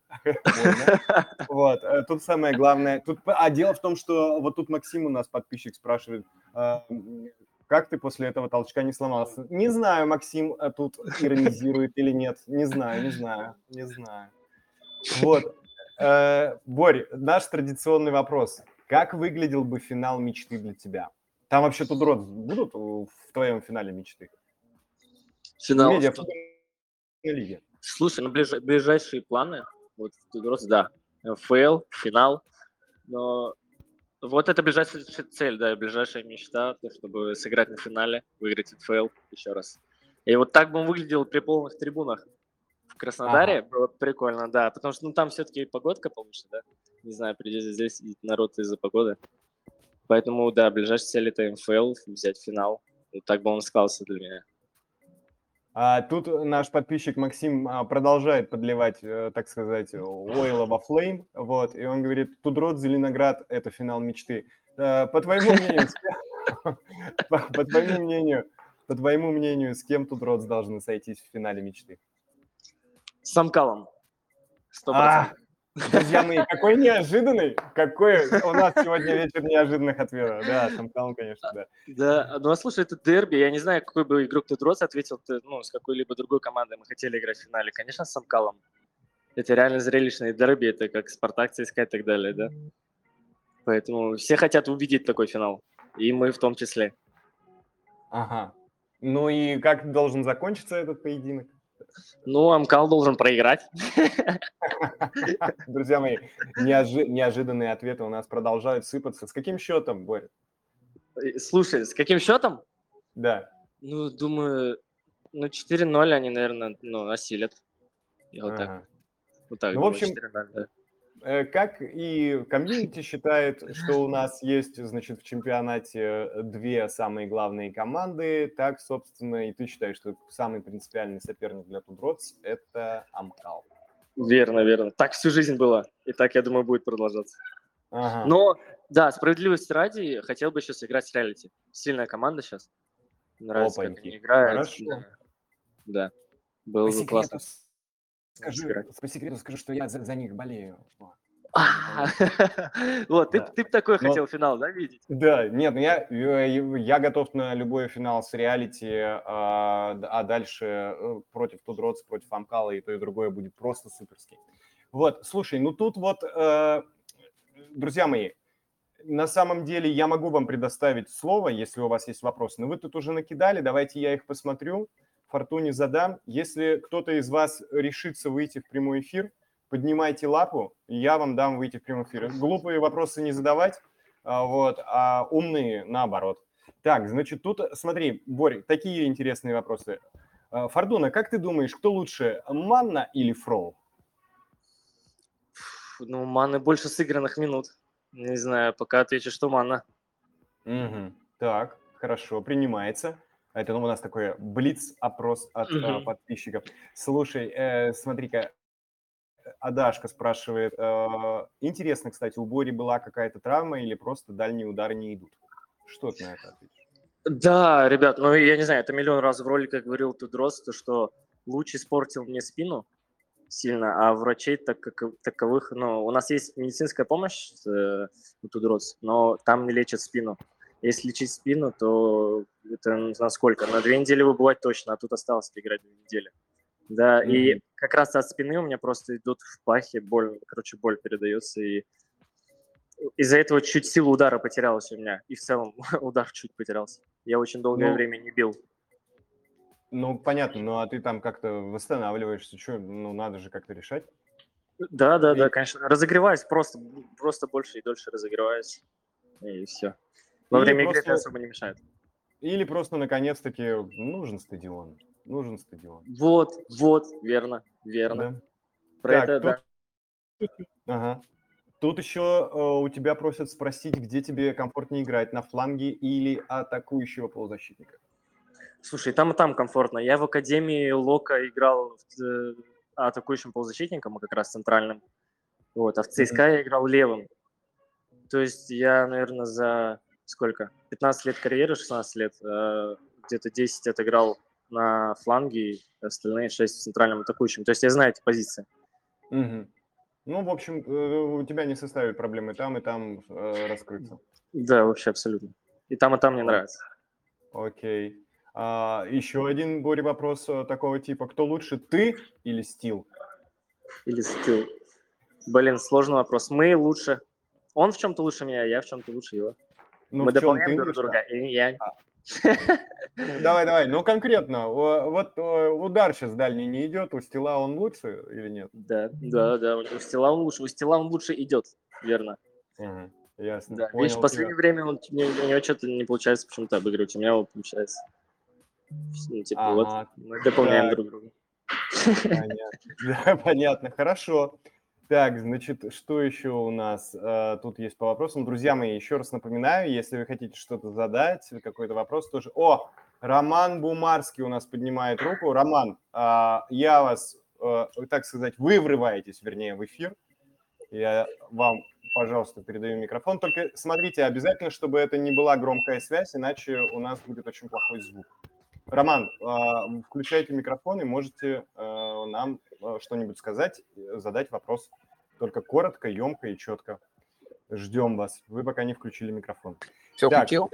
Вот. э, Тут самое главное. Тут, а дело в том, что вот тут Максим у нас подписчик спрашивает, э, как ты после этого толчка не сломался? Не знаю, Максим э, тут иронизирует или нет. Не знаю, не знаю, не знаю. Вот. Э, Борь, наш традиционный вопрос. Как выглядел бы финал мечты для тебя? Там вообще тут род будут в твоем финале мечты? Финал. Медиа лиги. Слушай, ну ближ- ближайшие планы, вот Тудорос, да, ФЛ, финал, но вот это ближайшая цель, да, ближайшая мечта, то, чтобы сыграть на финале, выиграть ФЛ еще раз. И вот так бы он выглядел при полных трибунах в Краснодаре, было бы прикольно, да, потому что ну, там все-таки погодка получше, да, не знаю, придется здесь народ из-за погоды. Поэтому, да, ближайшая цель это МФЛ, взять финал. И так бы он сказался для меня. А тут наш подписчик Максим а, продолжает подливать, э, так сказать, ойла во флейм, вот, и он говорит, Тудрот, Зеленоград – это финал мечты. Э, По твоему мнению, по твоему мнению, по твоему мнению, с кем Тудрот должны сойтись в финале мечты? С Амкалом. Сто А, процентов. Друзья мои, какой неожиданный, какой у нас сегодня вечер неожиданных ответов. Да, Шамкалом, конечно, да. Да, ну а слушай, это дерби. Я не знаю, какой бы игрок Тудрос ответил, ты, ну, с какой-либо другой командой мы хотели играть в финале. Конечно, с Амкалом. Это реально зрелищные дерби, это как Спартак, ЦСКА и так далее, да. Поэтому все хотят увидеть такой финал. И мы в том числе. Ага. Ну и как должен закончиться этот поединок? Ну, Амкал должен проиграть. Друзья мои, неожи- неожиданные ответы у нас продолжают сыпаться. С каким счетом, Боря? Э, Слушай, с каким счетом? Да. Ну, думаю, ну, 4-0 они, наверное, ну, осилят. Я вот так, Ага. вот так Ну, в думаю, общем, 4-0, да. Э, Как и комьюнити считает, что у нас есть, значит, в чемпионате две самые главные команды, так, собственно, и ты считаешь, что самый принципиальный соперник для Тудроц – это Амкал. Верно, верно. Так всю жизнь было. И так, я думаю, будет продолжаться. Ага. Но, да, справедливости ради, хотел бы сейчас играть с реалити. Сильная команда сейчас. Нравится, как Опаньки. они играют. Хорошо. Да. Да. Было По бы секрету классно. Сыграть. по секрету скажу, что я за, за них болею. Вот, ты Да. ты б такой хотел финал, да, видеть? Да, нет, ну я, я я готов на любой финал с реалити, а, а дальше э, против Тудроц, против Амкала, и то, и другое будет просто суперски. Вот, слушай, ну тут вот, э, друзья мои, на самом деле я могу вам предоставить слово, если у вас есть вопросы, но вы тут уже накидали, давайте я их посмотрю, Фортуне задам. Если кто-то из вас решится выйти в прямой эфир, поднимайте лапу, и я вам дам выйти в прямой эфир. Глупые вопросы не задавать, а, вот, а умные наоборот. Так, значит, тут, смотри, Борь, такие интересные вопросы. А, Фордуна, как ты думаешь, кто лучше, Манна или Фроу? Ну, маны больше сыгранных минут. Не знаю, пока отвечу, что мана. Мгм. Так, хорошо, принимается. Это ну, у нас такой блиц-опрос от э, Мгм. подписчиков. Слушай, э, смотри-ка, Адашка спрашивает. э, интересно, кстати, у Бори была какая-то травма или просто дальние удары не идут? Что ты на это ответишь? Да, ребят, ну я не знаю, это миллион раз в роликах говорил 2DROTS, то что луч испортил мне спину сильно, а врачей так, как, таковых, ну, у нас есть медицинская помощь э, у 2DROTS, но там не лечат спину. Если лечить спину, то это на сколько? На две недели выбывать точно, а тут осталось играть две недели. Да, и Мгм. как раз от спины у меня просто идут в пахе, боль, короче, боль передается, и из-за этого чуть сила удара потерялась у меня, и в целом удар чуть потерялся. Я очень долгое Ну, время не бил. Ну, понятно, ну а ты там как-то восстанавливаешься, что, ну, надо же как-то решать. Да, да, И- да, конечно. Разогреваюсь, просто, просто больше и дольше разогреваюсь. И все. Во время игры это особо не мешает. Или просто, наконец-таки, нужен стадион. Нужен стадион. Вот, вот, верно, верно. Да? Про Так, это, да. тут- Ага. Тут еще э, у тебя просят спросить, где тебе комфортнее играть, на фланге или атакующего полузащитника. Слушай, там и там комфортно. Я в Академии Лока играл э, атакующим полузащитником, а как раз центральным. Вот, а в ЦСКА я играл левым. То есть я, наверное, за сколько? 15 лет карьеры, 16 лет, э, где-то 10 отыграл на фланге, и остальные 6 в центральном атакующем. То есть я знаю эти позиции. Мгм. Ну, в общем, э, у тебя не составит проблемы там и там э, раскрыться. Да, вообще абсолютно. И там, и там мне нравится. Окей. А, еще один, Боря, вопрос такого типа. Кто лучше, ты или Стил? Или стил. Блин, сложный вопрос. Мы лучше. Он в чем-то лучше меня, я в чем-то лучше его. Ну, Мы в чем дополняем ты друг друга. И я. Давай, давай, ну конкретно. Вот удар сейчас дальний не идет, у Стила он лучше или нет? Да, да, да. У стила он лучше. У стила он лучше идет. Верно. Ясно. Да. понял Видишь, в тебя. последнее время он, у него- у него что-то не получается почему-то обыгрывать. У меня вот получается. Ну, типа, вот Ага, мы дополняем так. друг друга. Понятно. Да, понятно, хорошо. Так, значит, что еще у нас э, тут есть по вопросам? Друзья мои, еще раз напоминаю, если вы хотите что-то задать, какой-то вопрос тоже. О, Роман Бумарский у нас поднимает руку. Роман, а, я вас, э, так сказать, вы врываетесь, вернее, в эфир. Я вам, пожалуйста, передаю микрофон. Только смотрите, обязательно, чтобы это не была громкая связь, иначе у нас будет очень плохой звук. Роман, а, включайте микрофон и можете э, нам э, что-нибудь сказать, э, задать вопрос. Только коротко, емко и четко. Ждем вас. Вы пока не включили микрофон. Все, Так. включил?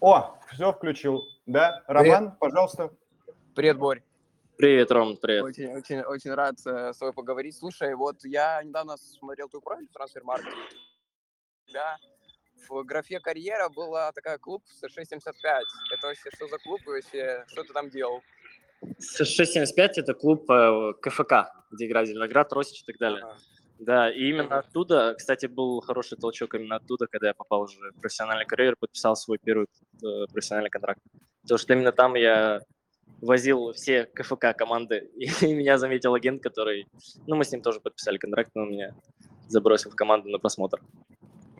О, все включил. Да, Роман, пожалуйста. Привет, Борь. Привет, Ром, привет. Очень, очень, очень рад э, с тобой поговорить. Слушай, вот я недавно смотрел твой профиль в трансфер-маркете. У тебя в графе карьера была такая клуб США-75. Это вообще что за клуб и вообще что ты там делал? США-75 – это клуб э, КФК, где играет Зеленоград, Росич и так далее. Ага. Да, и именно оттуда, кстати, был хороший толчок именно оттуда, когда я попал уже в профессиональную карьеру, подписал свой первый э, профессиональный контракт. Потому что именно там я возил все КФК команды, и меня заметил агент, который, ну, мы с ним тоже подписали контракт, но он меня забросил в команду на просмотр.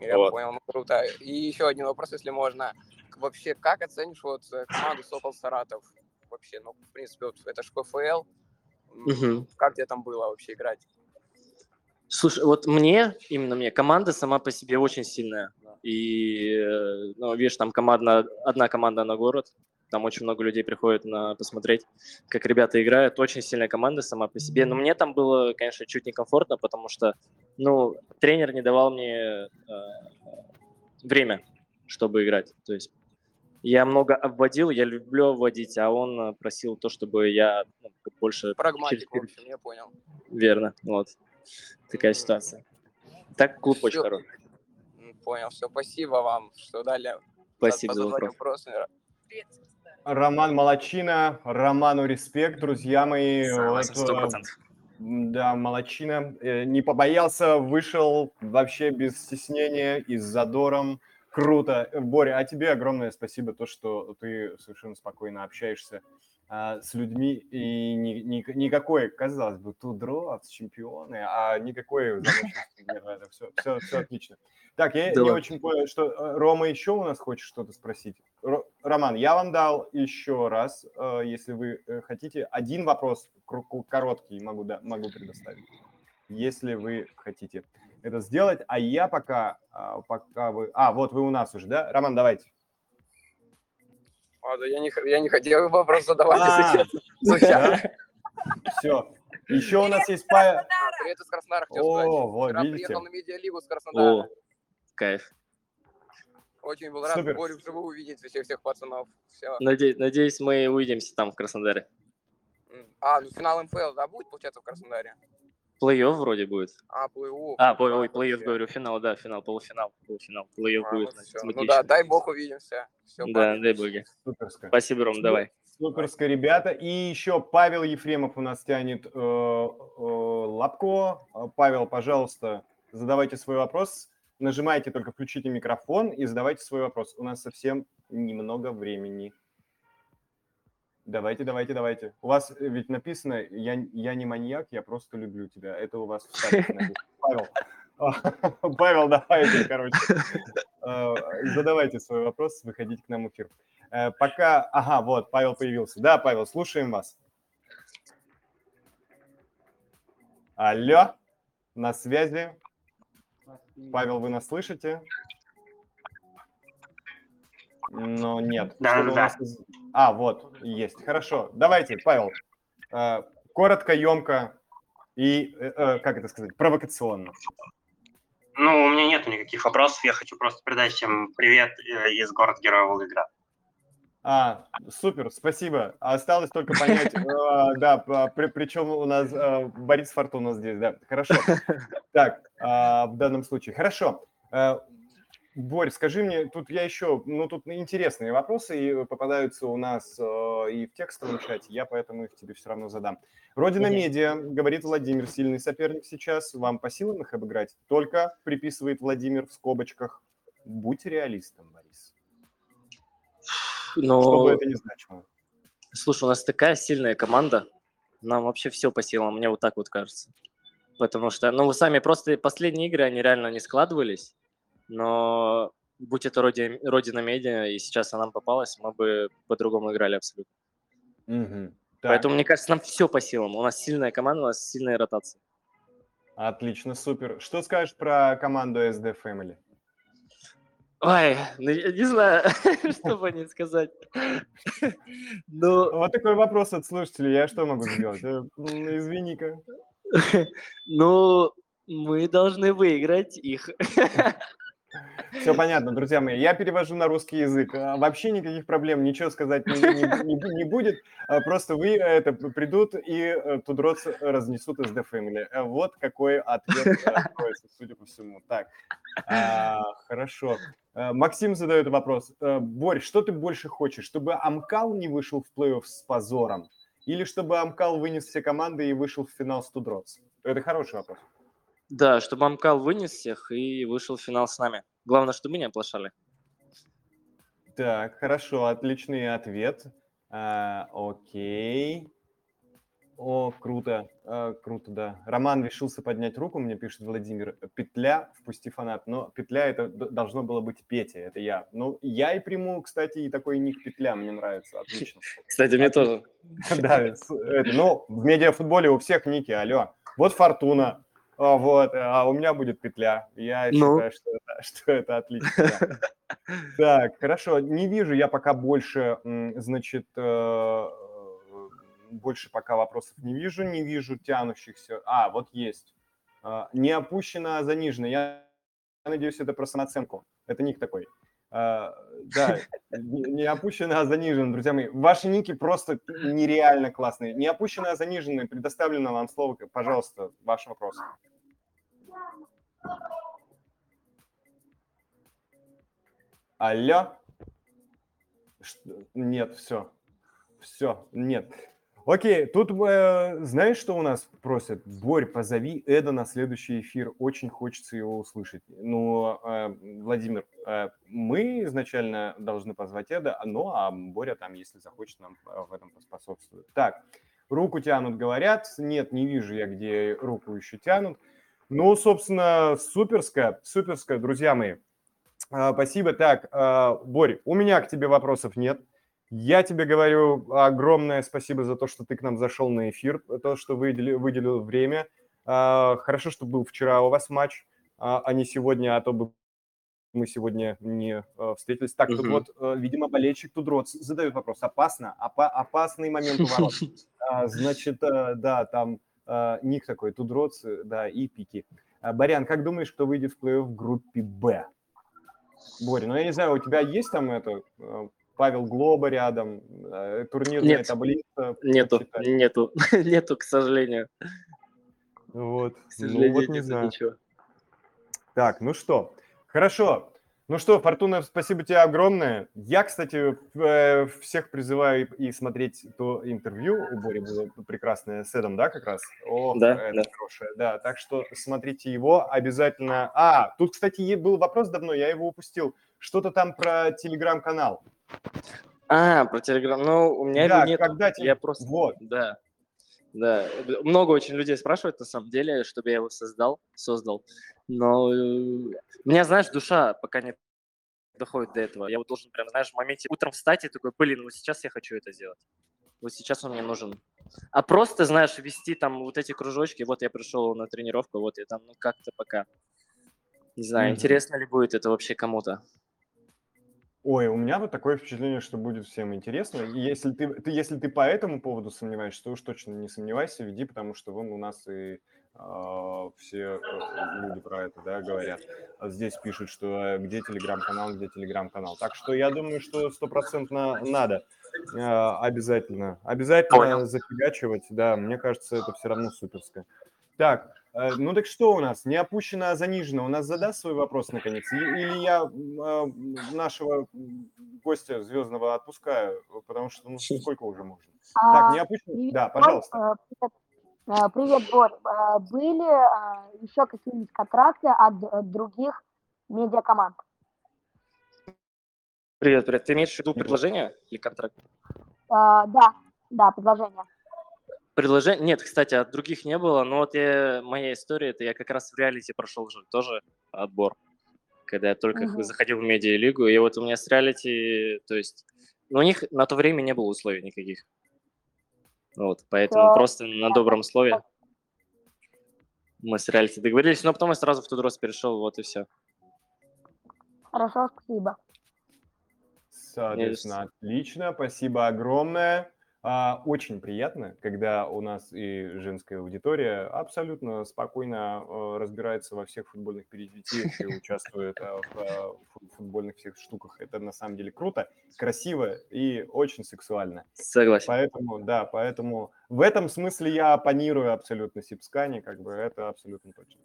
Я Вот. понял, ну круто. И еще один вопрос, если можно. Вообще, как оценишь вот э, команду Сокол Саратов? Вообще, ну, в принципе, вот это же КФЛ. Мгм. Как тебе там было вообще играть? Слушай, вот мне, именно мне, команда сама по себе очень сильная. И, э, ну, видишь, там команда, одна команда на город, там очень много людей приходит на посмотреть, как ребята играют. Очень сильная команда сама по себе. Но мне там было, конечно, чуть некомфортно, потому что, ну, тренер не давал мне э, время, чтобы играть. То есть я много обводил, я люблю обводить, а он э, просил то, чтобы я ну, больше Прагматик, в через- общем, я понял. Верно, вот. Такая ситуация. Так клуб очень Всё. хороший. Понял, все, спасибо вам, что дали Спасибо за задавать вопрос. вопросы. Роман Молочина, Роману респект, друзья мои. Согласен, Вот, сто э, процентов. м, Да, Молочина. Э, Не побоялся, вышел вообще без стеснения и с задором. Круто. Боря, а тебе огромное спасибо, то, что ты совершенно спокойно общаешься а, с людьми, и ни- ни- никакой, казалось бы, тудро, чемпионы, а никакой. Это все, все, все отлично. Так, я Да не очень понял, что э, Рома еще у нас хочет что-то спросить. Ро- Роман, я вам дал еще раз, э, если вы э, хотите, один вопрос короткий могу, да, могу предоставить, если вы хотите это сделать. А я пока, а, пока вы... А, вот вы у нас уже, да? Роман, давайте. А, да я, не, я не хотел вопрос задавать, А, если честно. Случайно. Все. Еще у нас есть Павел. А, Привет из Краснодара хотел сказать. О, вот, видите. приехал на медиалигу с О, Краснодара. кайф. Очень был рад Супер. Борю вживую увидеть всех всех пацанов. Все. Наде- Надеюсь, мы увидимся там в Краснодаре. А, ну финал МФЛ, да, будет, получается, в Краснодаре? Плей-офф вроде будет. А, плей-офф. А, ну ой, да, ой, плей-офф, говорю, финал, да, финал, полуфинал, полуфинал. Плей-офф А, будет, вот значит. Ну да, дай бог увидимся. Все, Да, дай боги. Суперско. Спасибо, Ром, давай. Суперско, ребята. И еще Павел Ефремов у нас тянет э, э, лапку. Э, Павел, пожалуйста, задавайте свой вопрос. Нажимайте только включите микрофон и задавайте свой вопрос. У нас совсем немного времени. Давайте, давайте, давайте. У вас э, ведь написано, я, я не маньяк, я просто люблю тебя. Это у вас. Павел, Павел, давайте, короче. Э, Задавайте свой вопрос, выходите к нам в эфир. Э, Пока... Ага, вот, Павел появился. Да, Павел, слушаем вас. Алло, на связи. Павел, вы нас слышите? Но нет. Да, да. из- А, вот, есть. Хорошо. Давайте, Павел, э, коротко, емко и, э, э, как это сказать, провокационно. Ну, у меня нету никаких вопросов. Я хочу просто передать всем привет из города Героя Волгоград. А, супер, спасибо. Осталось только понять, да, причем у нас Борис Фортуна здесь, да, хорошо. Так, а, в данном случае, хорошо. Э, Борь, скажи мне, тут я еще, ну тут интересные вопросы и попадаются у нас э, и в текстовом чате, я поэтому их тебе все равно задам. Родина Мгм. медиа, говорит Владимир, сильный соперник сейчас, вам по силам их обыграть? Только приписывает Владимир в скобочках. Будь реалистом, Борис. Что Но, бы это ни значило. слушай, у нас такая сильная команда, нам вообще все по силам, мне вот так вот кажется. Потому что, ну, вы сами просто последние игры, они реально не складывались, но будь это роди- Родина Медиа, и сейчас она нам попалась, мы бы по-другому играли абсолютно. Так, Поэтому, мне кажется, нам все по силам. У нас сильная команда, у нас сильная ротация. Отлично, супер. Что скажешь про команду SD Family? Ой, ну, я не знаю, что по ней сказать. Ну, Вот такой вопрос от слушателей. Я что могу сделать? Э, Извини-ка. ну, мы должны выиграть их. Все понятно, друзья мои. Я перевожу на русский язык. А, Вообще никаких проблем, ничего сказать не, не- не- будет. А, Просто вы это придут и э, Тудроц разнесут из The Family. Э, Вот какой ответ э, кроется, судя по всему. Так, а, хорошо. Э, Максим задает вопрос. Э, Борь, что ты больше хочешь? Чтобы Амкал не вышел в плей-офф с позором? Или чтобы Амкал вынес все команды и вышел в финал с Тудроц? Это хороший вопрос. Да, чтобы Амкал вынес всех и вышел в финал с нами. Главное, чтобы мы не оплошали. Так, хорошо, отличный ответ. А, окей. О, круто, а, круто, да. Роман решился поднять руку, мне пишет Владимир. Петля, впусти фанат. Но петля это должно было быть Петя, это я. Ну, я и приму, кстати, и такой ник петля, мне нравится, отлично. Кстати, мне тоже. Да, ну, в медиафутболе у всех ники, алло. Вот Фортуна, вот, а у меня будет петля. Я Ну. считаю, что это, что это отлично. Так, хорошо. Не вижу я пока больше, значит, э, больше пока вопросов не вижу, не вижу тянущихся. А, вот есть. А, Не опущено, а занижено. Я надеюсь, это про самооценку. Это ник такой. А, Да, не опущено, а занижено, друзья мои. Ваши ники просто нереально классные. Не опущено, а заниженные. Предоставлено вам слово. Пожалуйста, ваш вопрос. Алло? Что? Нет, все. Все, нет. Окей, тут э, знаешь, что у нас просят? Борь, позови Эда на следующий эфир. Очень хочется его услышать. Ну, э, Владимир, э, мы изначально должны позвать Эда, ну, а Боря там, если захочет, нам в этом поспособствует. Так, руку тянут, говорят. Нет, не вижу я, где руку еще тянут. Ну, собственно, суперская, суперская, друзья мои. А, Спасибо. Так, а, Борь, у меня к тебе вопросов нет. Я тебе говорю огромное спасибо за то, что ты к нам зашел на эфир, то, что выделил, выделил время. А, Хорошо, что был вчера у вас матч, а не сегодня, а то бы мы сегодня не встретились. Так, тут Мгм. вот, видимо, болельщик Тудроц задает вопрос. Опасно? Опа- опасный момент у ворот. Значит, да, там ник такой, Тудроц, да, и пики. А, Барян, как думаешь, кто выйдет в плей-офф в группе Б? Боря, ну я не знаю, у тебя есть там это, э, Павел Глоба рядом, турнирная Нет. таблица? Нету, почитай. нету, нету, к сожалению. Вот, К ну сожалению, вот не знаю. ничего. Так, ну что, хорошо. Ну что, Фортуна, спасибо тебе огромное. Я, кстати, э, всех призываю и смотреть то интервью. У Бори было прекрасное с Эдом, да, как раз? О, Да, это да. хорошее, да. Так что смотрите его обязательно. А, тут, кстати, был вопрос давно, я его упустил. Что-то там про телеграм-канал. А, про Телеграм. Ну, у меня Да, нет. когда тебе- Я просто... Вот. Да. Да. Много очень людей спрашивают, на самом деле, чтобы я его создал, создал. Но э, у меня, знаешь, душа пока не доходит до этого. Я вот должен прям, знаешь, в моменте утром встать и такой, блин, вот сейчас я хочу это сделать. Вот сейчас он мне нужен. А просто, знаешь, вести там вот эти кружочки, вот я пришел на тренировку, вот я там, ну как-то пока. Не знаю, Мгм. интересно ли будет это вообще кому-то. Ой, у меня вот такое впечатление, что будет всем интересно. Если ты, ты, если ты по этому поводу сомневаешься, то уж точно не сомневайся, веди, потому что вон у нас и все э, люди про это да, говорят. А здесь пишут, что э, где телеграм-канал, где телеграм-канал. Так что я думаю, что стопроцентно надо а, обязательно. Обязательно Понял. зафигачивать, да, мне кажется, это все равно суперское. Так, э, ну так что у нас? Не опущено, а занижено. У нас задаст свой вопрос наконец? Или я нашего гостя звездного отпускаю, потому что ну сколько уже можно? Так, не опущено? Да, пожалуйста. Э, Привет, Борь. Э, Были э, еще какие-нибудь контракты от других медиакоманд? Привет, привет. Ты имеешь в виду предложение или контракт? Э, Да, да, предложение. Предложение? Нет, кстати, от других не было, но вот я, моя история, это я как раз в реалити прошел же тоже отбор, когда я только Мгм. заходил в медиалигу, и вот у меня с реалити, то есть, ну, у них на то время не было условий никаких. Вот, поэтому Да. просто на добром слове мы с реалити договорились, но потом я сразу в Тудрос перешел, вот и все. Хорошо, спасибо. Соответственно, отлично, спасибо огромное. А, Очень приятно, когда у нас и женская аудитория абсолютно спокойно э, разбирается во всех футбольных перипетиях и участвует э, в фу- футбольных всех штуках. Это на самом деле круто, красиво и очень сексуально. Согласен. Поэтому, да, поэтому в этом смысле я оппонирую абсолютно Сипскане, как бы это абсолютно точно.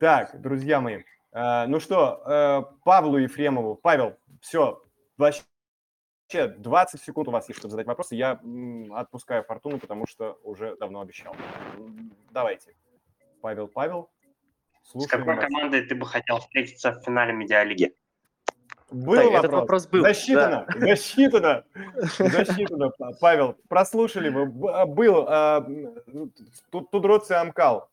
Так, друзья мои, ну что, Павлу Ефремову, Павел, все, вообще 20 секунд у вас есть, чтобы задать вопросы. Я отпускаю Фортуну, потому что уже давно обещал. Давайте. Павел, Павел, С слушаем какой вас. командой ты бы хотел встретиться в финале медиалиги? Был Так, вопрос. этот вопрос был, Засчитано, засчитано, засчитано. П- Павел, прослушали вы. А, Был а, Тудроци Амкал.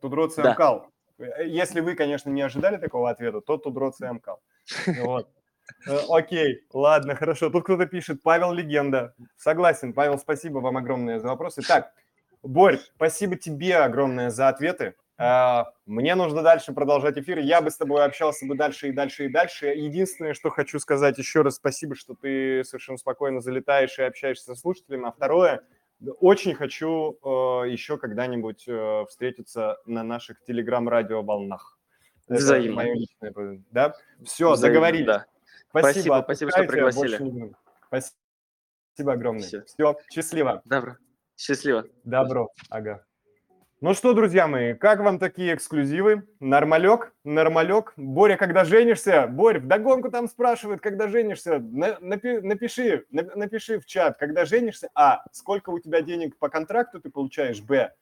Тудроци Да. Амкал. Э, Если вы, конечно, не ожидали такого ответа, то Тудроци Амкал. Вот. Э, Окей, ладно, хорошо. Тут кто-то пишет, Павел легенда. Согласен, Павел, спасибо вам огромное за вопросы. Так, Борь, спасибо тебе огромное за ответы. А, Мне нужно дальше продолжать эфир. Я бы с тобой общался бы дальше и дальше и дальше. Единственное, что хочу сказать еще раз, спасибо, что ты совершенно спокойно залетаешь и общаешься со слушателями. А второе, очень хочу э, еще когда-нибудь э, встретиться на наших телеграм-радио-волнах. Это Взаимно. моё личное, э, Да? Все, Взаимно, договорились. Да. Спасибо, Спасибо, спасибо, что пригласили. будем. Спасибо огромное. Всё. Все, счастливо. Добро. Счастливо. Добро. Ага. Ну что, друзья мои, как вам такие эксклюзивы? Нормалек? Нормалек? Боря, когда женишься? Борь, вдогонку там спрашивают, когда женишься. На- напи- напиши, на- напиши в чат, когда женишься. А, сколько у тебя денег по контракту ты получаешь? Б.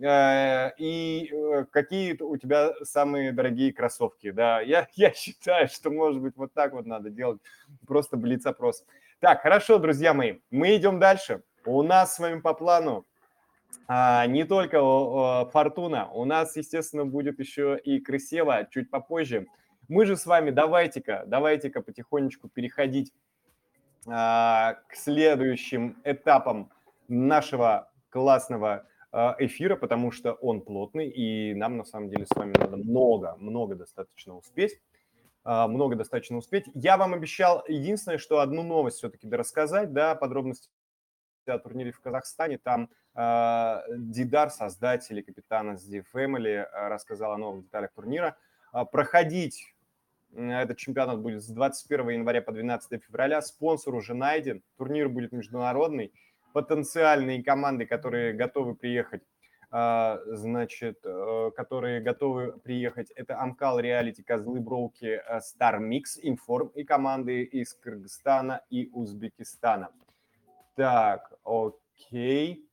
Э, И э, какие у тебя самые дорогие кроссовки? Да, я, я считаю, что, может быть, вот так вот надо делать. Просто блиц-опрос. Так, хорошо, друзья мои, мы идем дальше. У нас с вами по плану а, не только о, Фортуна, у нас, естественно, будет еще и Крысева чуть попозже. Мы же с вами давайте-ка, давайте-ка потихонечку переходить а, к следующим этапам нашего классного а, эфира, потому что он плотный, и нам, на самом деле, с вами надо много, много достаточно успеть. А, Много достаточно успеть. Я вам обещал единственное, что одну новость все-таки рассказать, да, подробности о турнире в Казахстане. Там э, Дидар, создатель и капитан SD Family, э, рассказал о новых деталях турнира. А, проходить этот чемпионат будет с 21 января по 12 февраля. Спонсор уже найден. Турнир будет международный. Потенциальные команды, которые готовы приехать, а, значит, э, которые готовы приехать, это Амкал, Реалити, Козлы, Броуки, э, Star Mix, Информ и команды из Кыргызстана и Узбекистана. Так, окей.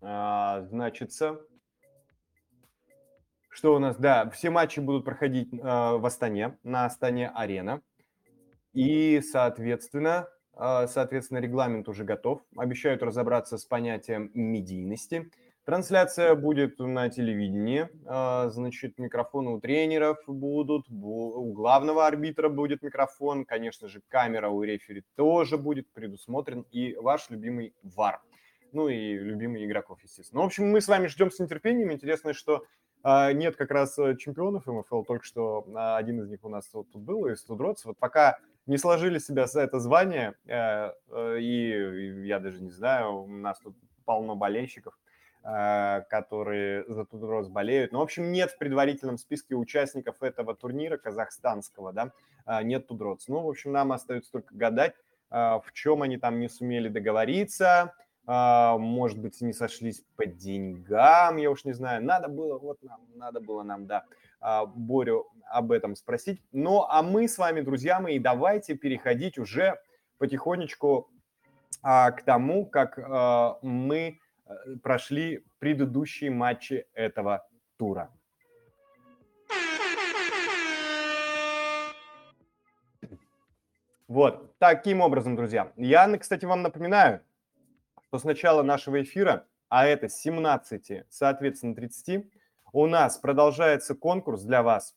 А, значится, что у нас? Да, все матчи будут проходить а, в Астане, на Астане Арена. И, соответственно, соответственно, регламент уже готов. Обещают разобраться с понятием медийности. Трансляция будет на телевидении. А, Значит, микрофоны у тренеров будут, бу- у главного арбитра будет микрофон, конечно же, камера у рефери тоже будет предусмотрен, и ваш любимый ВАР. Ну и любимый игроков, естественно. Ну, в общем, мы с вами ждем с нетерпением. Интересно, что а, нет как раз э, чемпионов МФЛ, только что а, один из них у нас вот тут был, из Тудроц. Вот пока не сложили себя за это звание, э, э, и, я даже не знаю, у нас тут полно болельщиков, э, которые за Тудроц болеют. Но, в общем, нет в предварительном списке участников этого турнира казахстанского, да, нет Тудроц. Ну, в общем, нам остается только гадать, в чем они там не сумели договориться, может быть, не сошлись по деньгам, я уж не знаю. Надо было, вот нам, надо было нам, да, Борю об этом спросить. Ну, а мы с вами, друзья мои, давайте переходить уже потихонечку а, к тому, как а, мы э, прошли предыдущие матчи этого тура. Вот, таким образом, друзья. Я, кстати, вам напоминаю, что с начала нашего эфира, а это с 17, соответственно, 30, у нас продолжается конкурс для вас.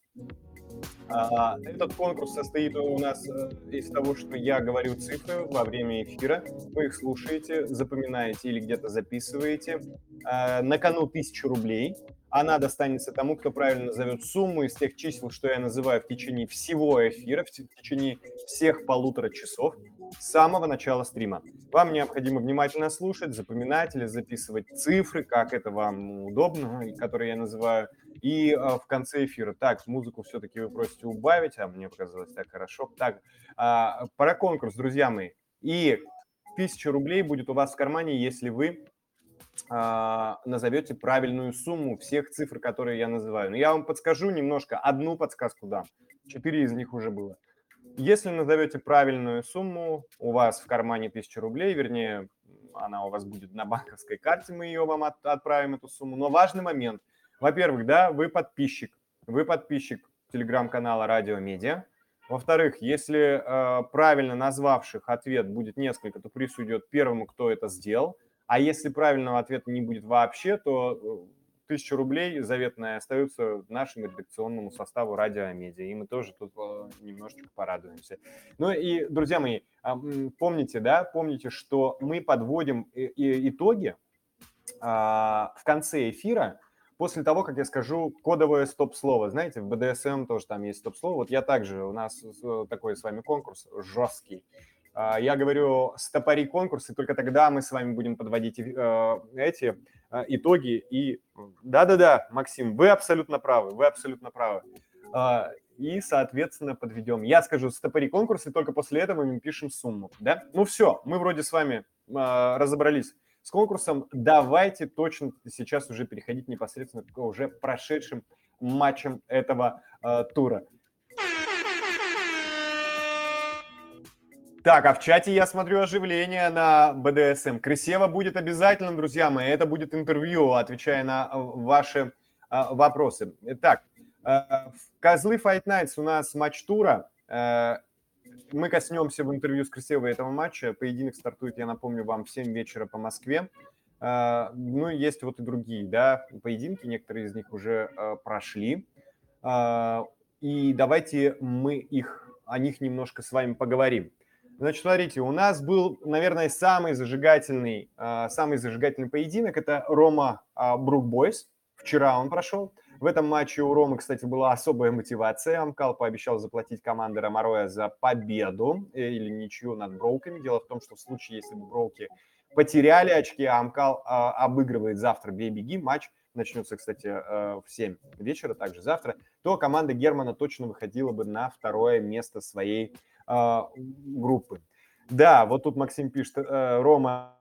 А, Этот конкурс состоит у нас э, из того, что я говорю цифры во время эфира, вы их слушаете, запоминаете или где-то записываете. А, На кону 1000 рублей, Она достанется тому, кто правильно назовет сумму из тех чисел, что я называю в течение всего эфира, в течение всех полутора часов с самого начала стрима. Вам необходимо внимательно слушать, запоминать или записывать цифры, как это вам удобно, которые я называю, и э, в конце эфира. Так, музыку все-таки вы просите убавить, а мне показалось так хорошо. Так, про конкурс, друзья мои. И 1000 рублей будет у вас в кармане, если вы э, назовете правильную сумму всех цифр, которые я называю. Но я вам подскажу немножко, одну подсказку дам. Четыре из них уже было. Если назовете правильную сумму, у вас в кармане 1000 рублей, вернее, она у вас будет на банковской карте, мы ее вам от, отправим, эту сумму. Но важный момент. Во-первых, да, вы подписчик. Вы подписчик телеграм-канала Радио Медиа. Во-вторых, если э, правильно назвавших ответ будет несколько, то приз уйдет первому, кто это сделал. А если правильного ответа не будет вообще, то тысяча рублей заветная остаются нашему редакционному составу радио медиа. И мы тоже тут э, немножечко порадуемся. Ну и, друзья мои, помните, да, помните, что мы подводим итоги а, в конце эфира после того, как я скажу кодовое стоп-слово. Знаете, в BDSM тоже там есть стоп-слово. Вот я также, у нас э, такой с вами конкурс жесткий. А, я говорю стопори конкурс, и только тогда мы с вами будем подводить э, эти итоги. И да-да-да, Максим, вы абсолютно правы, вы абсолютно правы. А, и, соответственно, подведем. Я скажу стопори конкурс, и только после этого мы пишем сумму. Да? Ну все, мы вроде с вами а, разобрались с конкурсом. Давайте точно сейчас уже переходить непосредственно к уже прошедшим матчам этого тура. Так, а в чате я смотрю оживление на БДСМ. Крысева будет обязательно, друзья мои. Это будет интервью, отвечая на э, ваши э, вопросы. Итак, э, Козлы Fight Nights у нас матч тура. Мы коснемся в интервью с Крысевой этого матча. Поединок стартует, я напомню вам, в 7 вечера по Москве. Ну, есть вот и другие, да, поединки, некоторые из них уже прошли. И давайте мы их, о них немножко с вами поговорим. Значит, смотрите, у нас был, наверное, самый зажигательный, самый зажигательный поединок. Это Рома Брукбойс. Вчера он прошел. В этом матче у Ромы, кстати, была особая мотивация. Амкал пообещал заплатить команде Ромароя за победу э, или ничью над Броуками. Дело в том, что в случае, если бы Броуки потеряли очки, а Амкал а, обыгрывает завтра бей-беги, матч начнется, кстати, э, в 7 вечера, также завтра, то команда Германа точно выходила бы на второе место своей группы. Да, вот тут Максим пишет, э, Рома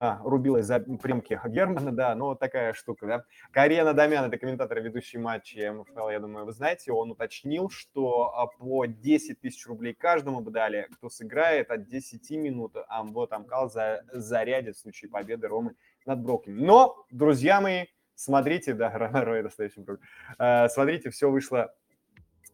а, рубилась за примки Германа, да, но вот такая штука, да. Карена Дамян, это комментатор, ведущий матчи МФЛ, я думаю, вы знаете, он уточнил, что а, по 10 тысяч рублей каждому бы дали, кто сыграет от 10 минут, а вот Амкал за, зарядит в случае победы Ромы над Броками. Но, друзья мои, смотрите, да, Рой достаточно брок, э, смотрите, все вышло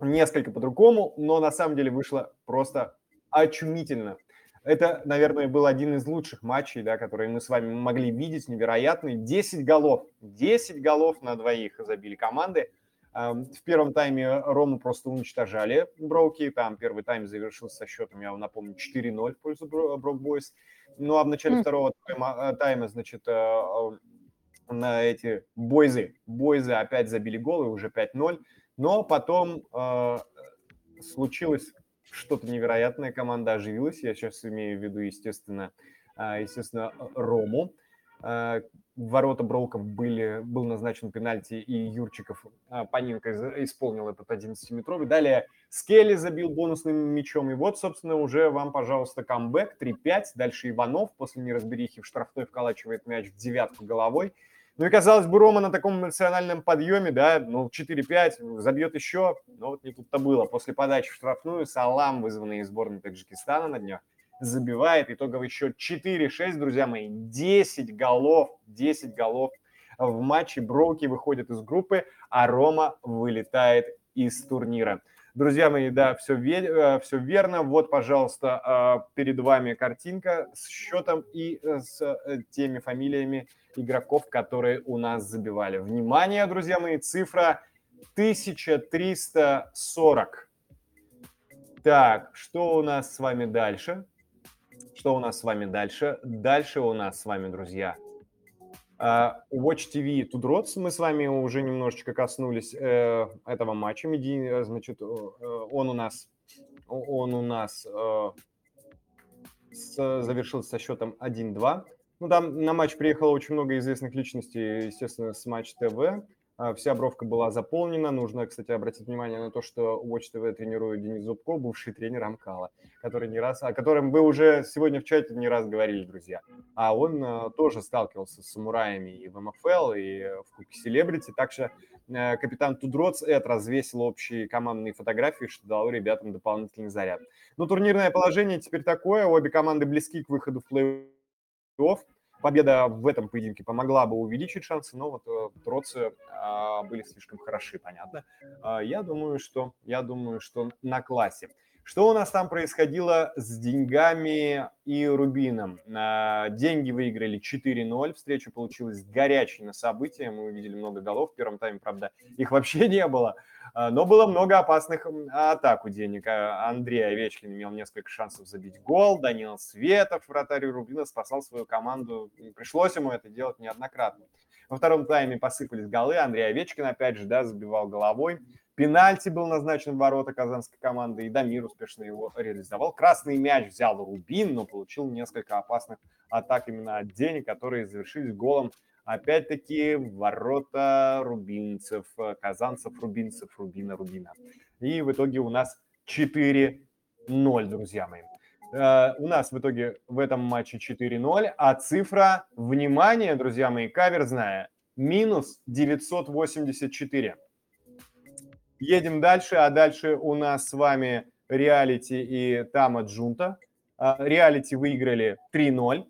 несколько по-другому, но на самом деле вышло просто очумительно. Это, наверное, был один из лучших матчей, да, которые мы с вами могли видеть, невероятный. 10 голов, 10 голов на двоих забили команды. В первом тайме Рому просто уничтожали Броуки. Там первый тайм завершился со счетом, я вам напомню, 4-0 в пользу Брок Бойс. Ну а в начале второго тайма, э, тайма, значит, э, на эти бойзы, бойзы опять забили голы, уже 5-0. Но потом э, случилось что-то невероятное, команда оживилась. Я сейчас имею в виду, естественно, а, естественно, Рому. А, ворота Броуков были, был назначен пенальти, и Юрчиков а, Паненко исполнил этот 11-метровый. Далее Скелли забил бонусным мячом. И вот, собственно, уже вам, пожалуйста, камбэк 3-5. Дальше Иванов после неразберихи в штрафной вколачивает мяч в девятку головой. Ну и, казалось бы, Рома на таком эмоциональном подъеме, да, ну, 4-5, забьет еще, но вот не тут-то было. После подачи в штрафную Салам, вызванный из сборной Таджикистана на днях, забивает. Итоговый счет 4-6, друзья мои, 10 голов, 10 голов в матче. Броуки выходят из группы, а Рома вылетает из турнира. Друзья мои, да, все, ве- все верно. Вот, пожалуйста, а, перед вами картинка с счетом и э, с э, теми фамилиями игроков, которые у нас забивали. Внимание, друзья мои, цифра 1340. Так, что у нас с вами дальше? Что у нас с вами дальше? Дальше у нас с вами, друзья, А, Watch TV Тудроц, мы с вами уже немножечко коснулись э, этого матча. Меди, значит, э, он у нас, он у нас э, завершился со счетом 1-2. Ну, там на матч приехало очень много известных личностей, естественно, с Матч ТВ. А, вся бровка была заполнена. Нужно, кстати, обратить внимание на то, что Watch TV тренирует Денис Зубко, бывший тренер Амкала, который не раз, о котором мы уже сегодня в чате не раз говорили, друзья. А он а, тоже сталкивался с самураями и в МФЛ, и в Кубке Селебрити. Так что а, капитан Тудроц Эд развесил общие командные фотографии, что дало ребятам дополнительный заряд. Ну, турнирное положение теперь такое. Обе команды близки к выходу в плей-офф победа в этом поединке помогла бы увеличить шансы, но вот э, троцы а, были слишком хороши, понятно. А, я думаю, что я думаю, что на классе. Что у нас там происходило с деньгами и Рубином? А, деньги выиграли 4-0, встреча получилась горячей на событие, мы увидели много голов, в первом тайме, правда, их вообще не было. А, но было много опасных атак у денег. А, Андрей Овечкин имел несколько шансов забить гол. Данил Светов, вратарь Рубина, спасал свою команду. Пришлось ему это делать неоднократно. Во втором тайме посыпались голы. Андрей Овечкин, опять же, да, забивал головой. Пенальти был назначен в ворота казанской команды, и Дамир успешно его реализовал. Красный мяч взял Рубин, но получил несколько опасных атак именно от денег, которые завершились голом Опять-таки ворота рубинцев, э, казанцев, рубинцев, рубина, рубина. И в итоге у нас 4-0, друзья мои. Uh, у нас в итоге в этом матче 4-0, а цифра, внимание, друзья мои, каверзная, минус 984. Едем дальше, а дальше у нас с вами реалити и Тама Джунта. Uh, реалити выиграли 3-0.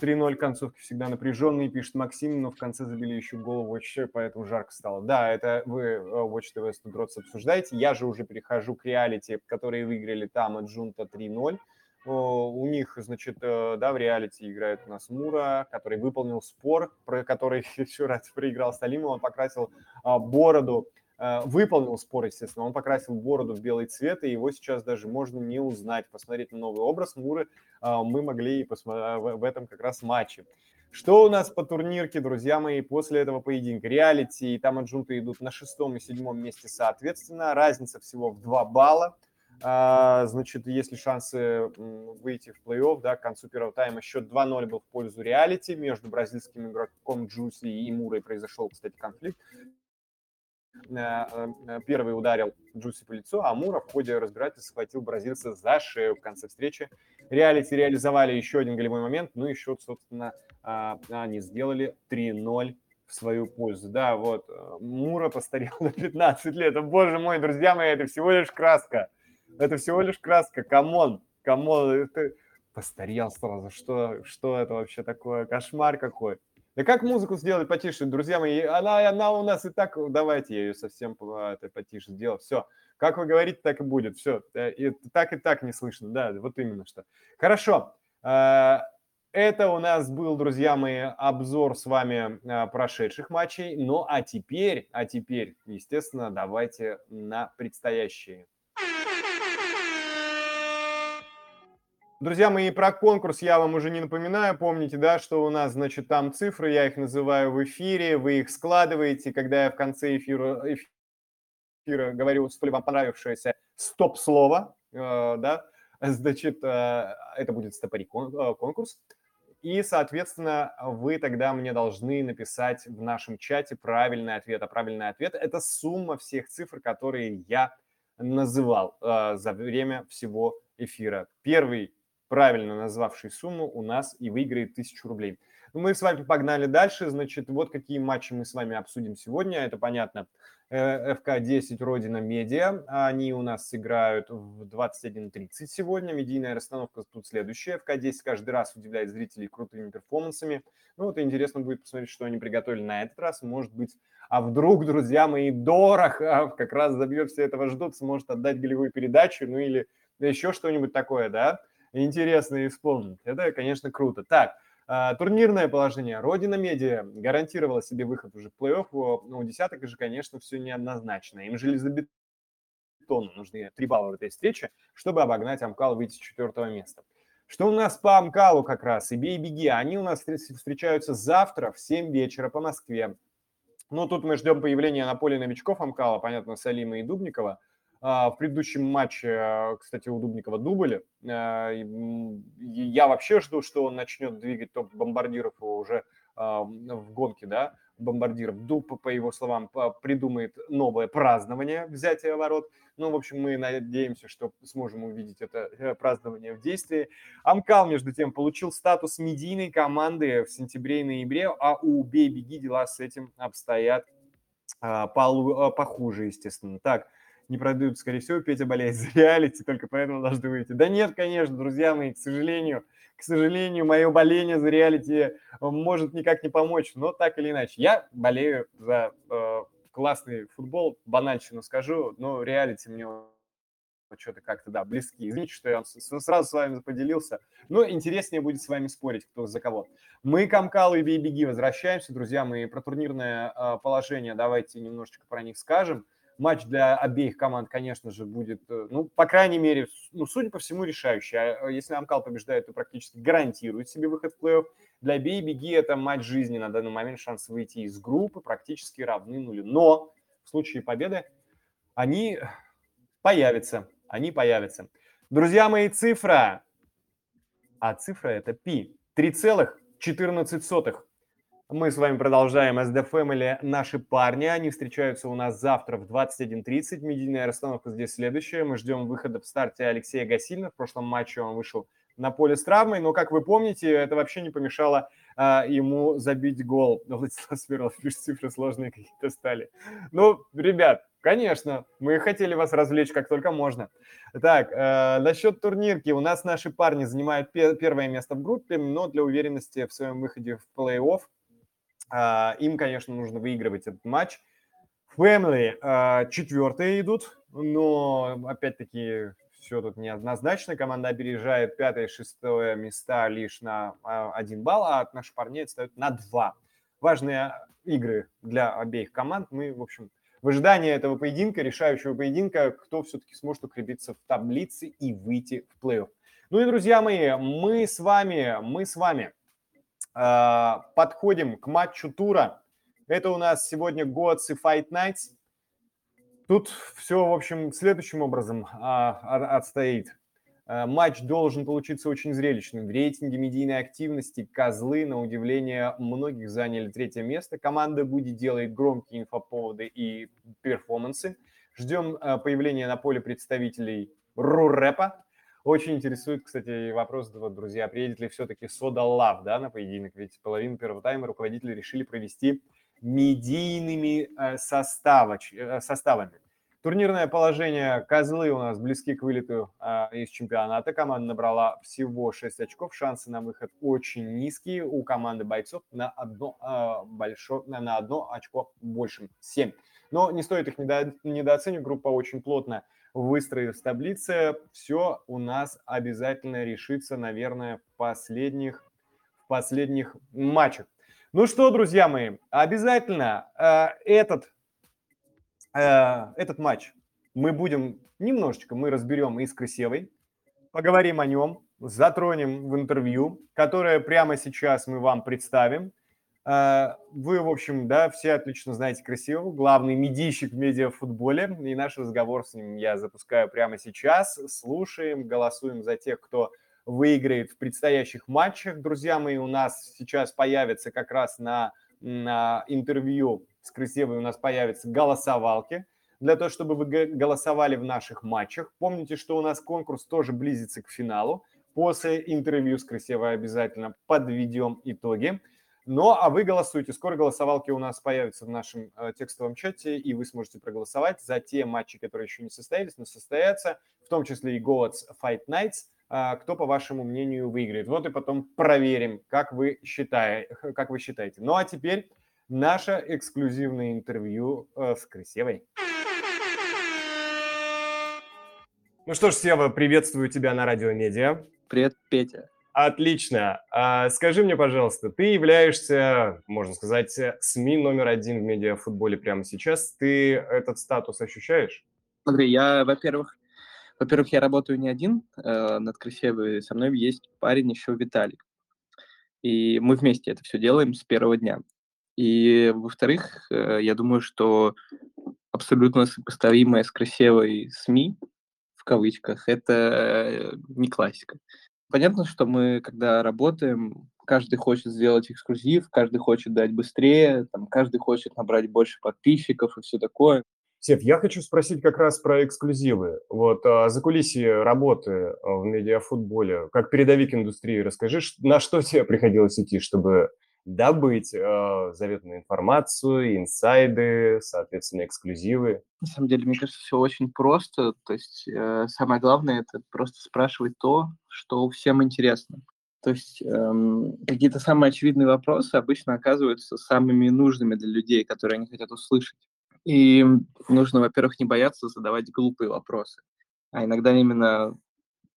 3-0 концовки всегда напряженные, пишет Максим, но в конце забили еще голову вообще, поэтому жарко стало. Да, это вы э, Watch TV Студроц обсуждаете. Я же уже перехожу к реалити, которые выиграли там от Джунта 3-0. У них, значит, э, да, в реалити играет у нас Мура, который выполнил спор, про который еще раз проиграл Сталимов, он покрасил а, бороду выполнил спор, естественно, он покрасил бороду в белый цвет, и его сейчас даже можно не узнать, посмотреть на новый образ Муры э, мы могли и в этом как раз матче. Что у нас по турнирке, друзья мои, после этого поединка? Реалити и там Аджунта идут на шестом и седьмом месте соответственно. Разница всего в 2 балла. Значит, если шансы выйти в плей-офф, да, к концу первого тайма счет 2-0 был в пользу реалити. Между бразильским игроком Джуси и Мурой произошел, кстати, конфликт. Э, э, первый ударил Джуси по лицу, а Мура в ходе разбирательства схватил бразильца за шею в конце встречи. Реалити реализовали еще один голевой момент, ну и счет, собственно, а, они сделали 3-0 в свою пользу. Да, вот, э, Мура постарел на 15 лет. Боже мой, друзья мои, это всего лишь краска. Это всего лишь краска. Come on, come on, это постарел сразу. Что, что это вообще такое? Кошмар какой. Да как музыку сделать потише, друзья мои? Она, она у нас и так, давайте я ее совсем это, потише сделаю. Все, как вы говорите, так и будет. Все, э, и так и так не слышно, да, вот именно что. Хорошо, э, это у нас был, друзья мои, обзор с вами э, прошедших матчей. Ну, а теперь, а теперь, естественно, давайте на предстоящие Друзья мои, про конкурс я вам уже не напоминаю. Помните, да, что у нас, значит, там цифры, я их называю в эфире, вы их складываете. Когда я в конце эфира, эфира говорю столь вам понравившееся стоп-слово, э, да, значит, э, это будет стопори э, конкурс. И, соответственно, вы тогда мне должны написать в нашем чате правильный ответ. А правильный ответ – это сумма всех цифр, которые я называл э, за время всего эфира. Первый правильно назвавший сумму, у нас и выиграет 1000 рублей. Ну, мы с вами погнали дальше. Значит, вот какие матчи мы с вами обсудим сегодня. Это, понятно, э, ФК-10 Родина Медиа. Они у нас играют в 21.30 сегодня. Медийная расстановка тут следующая. ФК-10 каждый раз удивляет зрителей крутыми перформансами. Ну, вот интересно будет посмотреть, что они приготовили на этот раз. Может быть, а вдруг, друзья мои, Дорох а, как раз забьет все этого ждут, сможет отдать голевую передачу, ну или еще что-нибудь такое, да? Интересно исполнить. Это, конечно, круто. Так, а, турнирное положение. Родина Медиа гарантировала себе выход уже в плей-офф. У десяток же, конечно, все неоднозначно. Им железобетонно нужны три балла в этой встрече, чтобы обогнать Амкал и выйти с четвертого места. Что у нас по Амкалу как раз и бей беги? Они у нас встречаются завтра в 7 вечера по Москве. Ну, тут мы ждем появления на поле новичков Амкала, понятно, Салима и Дубникова. А, в предыдущем матче, а, кстати, у Дубникова дубль. А, я вообще жду, что он начнет двигать топ бомбардиров уже в гонке, да, бомбардиров. Дуб, по его словам, придумает новое празднование взятия ворот. Ну, в общем, мы надеемся, что сможем увидеть это э, празднование в действии. Амкал, между тем, получил статус медийной команды в сентябре и ноябре, а у Бей-Беги дела с этим обстоят похуже, естественно. Так, не продают, скорее всего, Петя болеет за реалити, только поэтому должны выйти. Да нет, конечно, друзья мои, к сожалению, к сожалению, мое боление за реалити э, может никак не помочь, но так или иначе. Я болею за э, классный футбол, банальщину скажу, но реалити мне что-то как-то, да, близки. Извините, что я сразу с вами поделился. Но интереснее будет с вами спорить, кто за кого. Мы, Камкал и Бей-Беги, возвращаемся, друзья мои. Про турнирное э, положение давайте немножечко про них скажем матч для обеих команд, конечно же, будет, э, ну, по крайней мере, ну, судя по всему, решающий. А э, если Амкал побеждает, то практически гарантирует себе выход в плей-офф. Для Бей Беги это матч жизни на данный момент, шанс выйти из группы практически равны нулю. Но в случае победы они появятся, они появятся. Друзья мои, цифра, а цифра это пи, 3,14. Мы с вами продолжаем SD Family «Наши парни». Они встречаются у нас завтра в 21.30. Медийная расстановка здесь следующая. Мы ждем выхода в старте Алексея Гасильна. В прошлом матче он вышел на поле с травмой, но, как вы помните, это вообще не помешало а, ему забить гол. Владислав Смирнов пишет, цифры сложные какие-то стали. Ну, ребят, конечно, мы хотели вас развлечь как только можно. Так, э, насчет турнирки. У нас наши парни занимают первое место в группе, но для уверенности в своем выходе в плей-офф им, конечно, нужно выигрывать этот матч. Family а, четвертые идут, но, опять-таки, все тут неоднозначно. Команда опережает пятое и шестое места лишь на а, один балл, а наши парни отстают на два. Важные игры для обеих команд. Мы, в общем, в ожидании этого поединка, решающего поединка, кто все-таки сможет укрепиться в таблице и выйти в плей-офф. Ну и, друзья мои, мы с вами, мы с вами а, подходим к матчу тура. Это у нас сегодня Goats и Fight Nights. Тут все, в общем, следующим образом а, отстоит. А, матч должен получиться очень зрелищным. В рейтинге медийной активности козлы, на удивление, многих заняли третье место. Команда будет делать громкие инфоповоды и перформансы. Ждем появления на поле представителей Рурэпа. Очень интересует, кстати, вопрос, вот, друзья, приедет ли все-таки Сода Лав да, на поединок? Ведь половину первого тайма руководители решили провести медийными э, составоч, э, составами. Турнирное положение козлы у нас близки к вылету э, из чемпионата. Команда набрала всего 6 очков. Шансы на выход очень низкие. У команды бойцов на одно, э, большое, на одно очко больше. 7. Но не стоит их недо, недооценивать. Группа очень плотная выстроив таблице, все у нас обязательно решится, наверное, в последних, в последних матчах. Ну что, друзья мои, обязательно э, этот, э, этот матч мы будем немножечко, мы разберем и с Красевой, поговорим о нем, затронем в интервью, которое прямо сейчас мы вам представим – вы, в общем, да, все отлично знаете красиво, главный медийщик в медиафутболе, и наш разговор с ним я запускаю прямо сейчас. Слушаем, голосуем за тех, кто выиграет в предстоящих матчах. Друзья мои, у нас сейчас появится как раз на, на интервью с Красивой у нас появятся голосовалки для того, чтобы вы голосовали в наших матчах. Помните, что у нас конкурс тоже близится к финалу. После интервью с Красивой обязательно подведем итоги. Ну, а вы голосуете. Скоро голосовалки у нас появятся в нашем э, текстовом чате, и вы сможете проголосовать за те матчи, которые еще не состоялись, но состоятся, в том числе и Goats Fight Nights. Э, кто, по вашему мнению, выиграет? Вот и потом проверим, как вы, считаете, как вы считаете. Ну, а теперь наше эксклюзивное интервью э, с Красевой. Ну что ж, Сева, приветствую тебя на Радио Медиа. Привет, Петя. Отлично. А, скажи мне, пожалуйста, ты являешься, можно сказать, СМИ номер один в медиафутболе прямо сейчас. Ты этот статус ощущаешь? Смотри, я, во-первых, Во-первых, я работаю не один э, над Красивой, со мной есть парень еще Виталик. И мы вместе это все делаем с первого дня. И, во-вторых, э, я думаю, что абсолютно сопоставимая с красивой СМИ, в кавычках, это э, не классика. Понятно, что мы, когда работаем, каждый хочет сделать эксклюзив, каждый хочет дать быстрее, там, каждый хочет набрать больше подписчиков и все такое. Сев, я хочу спросить как раз про эксклюзивы. Вот а, за кулисье работы а, в медиафутболе, как передовик индустрии, расскажи, на что тебе приходилось идти, чтобы добыть э, заветную информацию, инсайды, соответственно, эксклюзивы. На самом деле, мне кажется, все очень просто. То есть э, самое главное это просто спрашивать то, что всем интересно. То есть эм, какие-то самые очевидные вопросы обычно оказываются самыми нужными для людей, которые они хотят услышать. И нужно, во-первых, не бояться задавать глупые вопросы, а иногда именно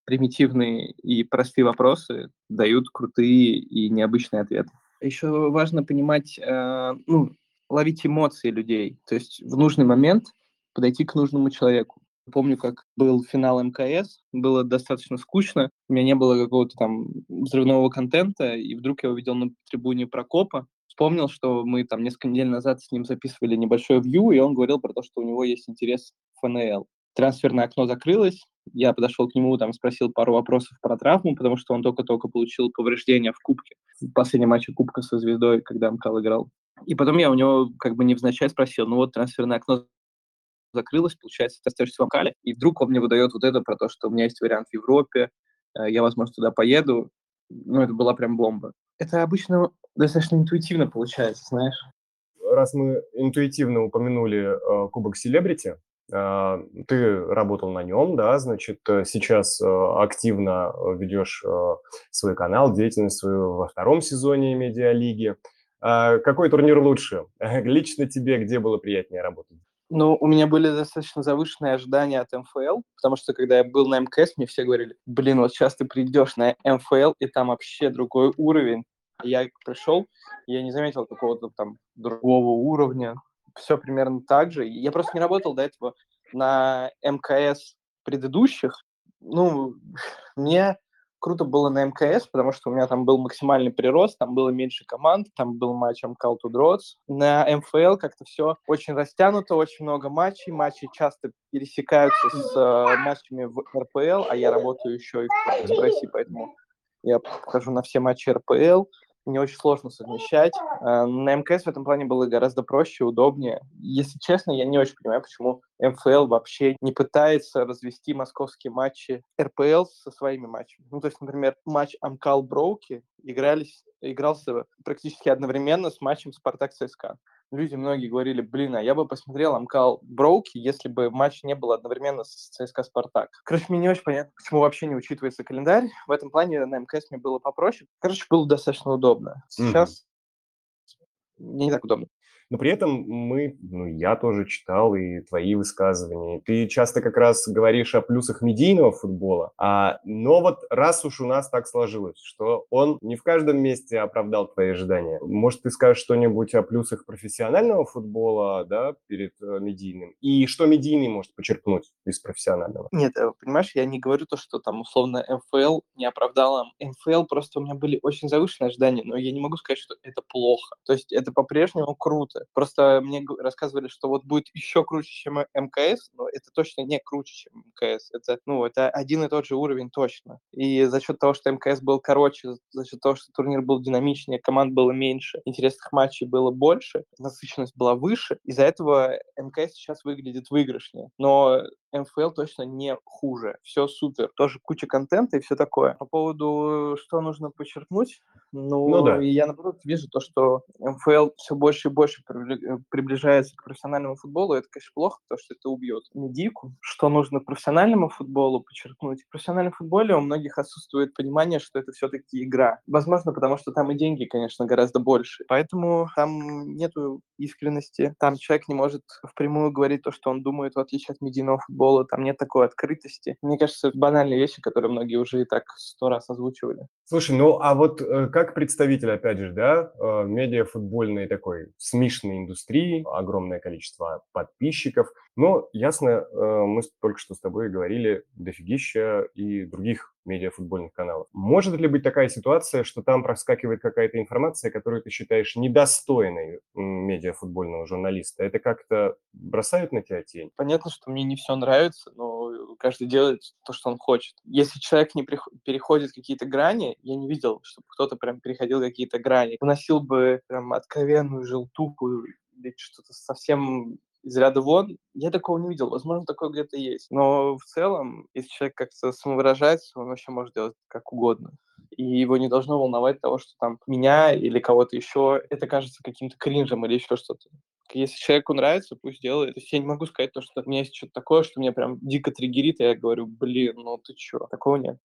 примитивные и простые вопросы дают крутые и необычные ответы. Еще важно понимать, э, ну, ловить эмоции людей, то есть в нужный момент подойти к нужному человеку. Помню, как был финал МКС, было достаточно скучно, у меня не было какого-то там взрывного контента, и вдруг я увидел на трибуне Прокопа, вспомнил, что мы там несколько недель назад с ним записывали небольшое вью, и он говорил про то, что у него есть интерес в ФНЛ. Трансферное окно закрылось, я подошел к нему, там спросил пару вопросов про травму, потому что он только-только получил повреждение в Кубке, в последнем матче Кубка со Звездой, когда МКЛ играл. И потом я у него как бы невзначай спросил, ну вот трансферное окно закрылось, получается, ты остаешься в Амкале, и вдруг он мне выдает вот это про то, что у меня есть вариант в Европе, э, я, возможно, туда поеду. Ну, это была прям бомба. Это обычно достаточно интуитивно получается, знаешь. Раз мы интуитивно упомянули э, Кубок Селебрити, ты работал на нем, да, значит, э, сейчас э, активно э, ведешь свой канал, деятельность свою во втором сезоне медиалиги. А какой турнир лучше? Лично тебе где было приятнее работать? Ну, у меня были достаточно завышенные ожидания от МФЛ, потому что когда я был на МКС, мне все говорили, блин, вот сейчас ты придешь на МФЛ, и там вообще другой уровень. Я пришел, я не заметил какого-то там другого уровня, все примерно так же. Я просто не работал до этого на МКС предыдущих. Ну, мне круто было на МКС, потому что у меня там был максимальный прирост, там было меньше команд, там был матч Амкал Тудроц. На МФЛ как-то все очень растянуто, очень много матчей, матчи часто пересекаются с э, матчами в РПЛ, а я работаю еще и в Экспрессе, поэтому я хожу на все матчи РПЛ мне очень сложно совмещать. Э, на МКС в этом плане было гораздо проще, удобнее. Если честно, я не очень понимаю, почему МФЛ вообще не пытается развести московские матчи РПЛ со своими матчами. Ну, то есть, например, матч Амкал Броуки игрались, игрался практически одновременно с матчем Спартак ЦСКА люди многие говорили, блин, а я бы посмотрел Амкал Броуки, если бы матч не был одновременно с ЦСКА Спартак. Короче, мне не очень понятно, почему вообще не учитывается календарь. В этом плане на МКС мне было попроще. Короче, было достаточно удобно. Сейчас mm-hmm. мне не так удобно. Но при этом мы, ну, я тоже читал и твои высказывания. Ты часто как раз говоришь о плюсах медийного футбола, а, но вот раз уж у нас так сложилось, что он не в каждом месте оправдал твои ожидания, может, ты скажешь что-нибудь о плюсах профессионального футбола, да, перед э, медийным? И что медийный может почерпнуть из профессионального? Нет, э, понимаешь, я не говорю то, что там условно МФЛ не оправдала. МФЛ просто у меня были очень завышенные ожидания, но я не могу сказать, что это плохо. То есть это по-прежнему круто круто. Просто мне рассказывали, что вот будет еще круче, чем МКС, но это точно не круче, чем МКС. Это, ну, это один и тот же уровень точно. И за счет того, что МКС был короче, за счет того, что турнир был динамичнее, команд было меньше, интересных матчей было больше, насыщенность была выше, из-за этого МКС сейчас выглядит выигрышнее. Но МФЛ точно не хуже. Все супер. Тоже куча контента и все такое. По поводу, что нужно подчеркнуть, ну, ну да. я, наоборот, вижу то, что МФЛ все больше и больше э, приближается к профессиональному футболу. Это, конечно, плохо, потому что это убьет медийку. Что нужно профессиональному футболу подчеркнуть? В профессиональном футболе у многих отсутствует понимание, что это все-таки игра. Возможно, потому что там и деньги, конечно, гораздо больше. Поэтому там нету искренности. Там человек не может впрямую говорить то, что он думает, в отличие от медийного футбола футбола, там нет такой открытости. Мне кажется, это банальные вещи, которые многие уже и так сто раз озвучивали. Слушай, ну а вот э, как представитель, опять же, да, э, медиафутбольной такой смешанной индустрии, огромное количество подписчиков, но ясно, э, мы только что с тобой говорили дофигища и других медиафутбольных каналов. Может ли быть такая ситуация, что там проскакивает какая-то информация, которую ты считаешь недостойной медиафутбольного журналиста? Это как-то бросает на тебя тень? Понятно, что мне не все нравится, но каждый делает то, что он хочет. Если человек не переходит какие-то грани, я не видел, чтобы кто-то прям переходил какие-то грани, вносил бы прям откровенную желтуху или что-то совсем из ряда вон, я такого не видел. Возможно, такое где-то есть. Но в целом, если человек как-то самовыражается, он вообще может делать как угодно. И его не должно волновать того, что там меня или кого-то еще, это кажется каким-то кринжем или еще что-то. Если человеку нравится, пусть делает. То есть я не могу сказать то, что у меня есть что-то такое, что меня прям дико триггерит, и я говорю, блин, ну ты чё? Такого нет.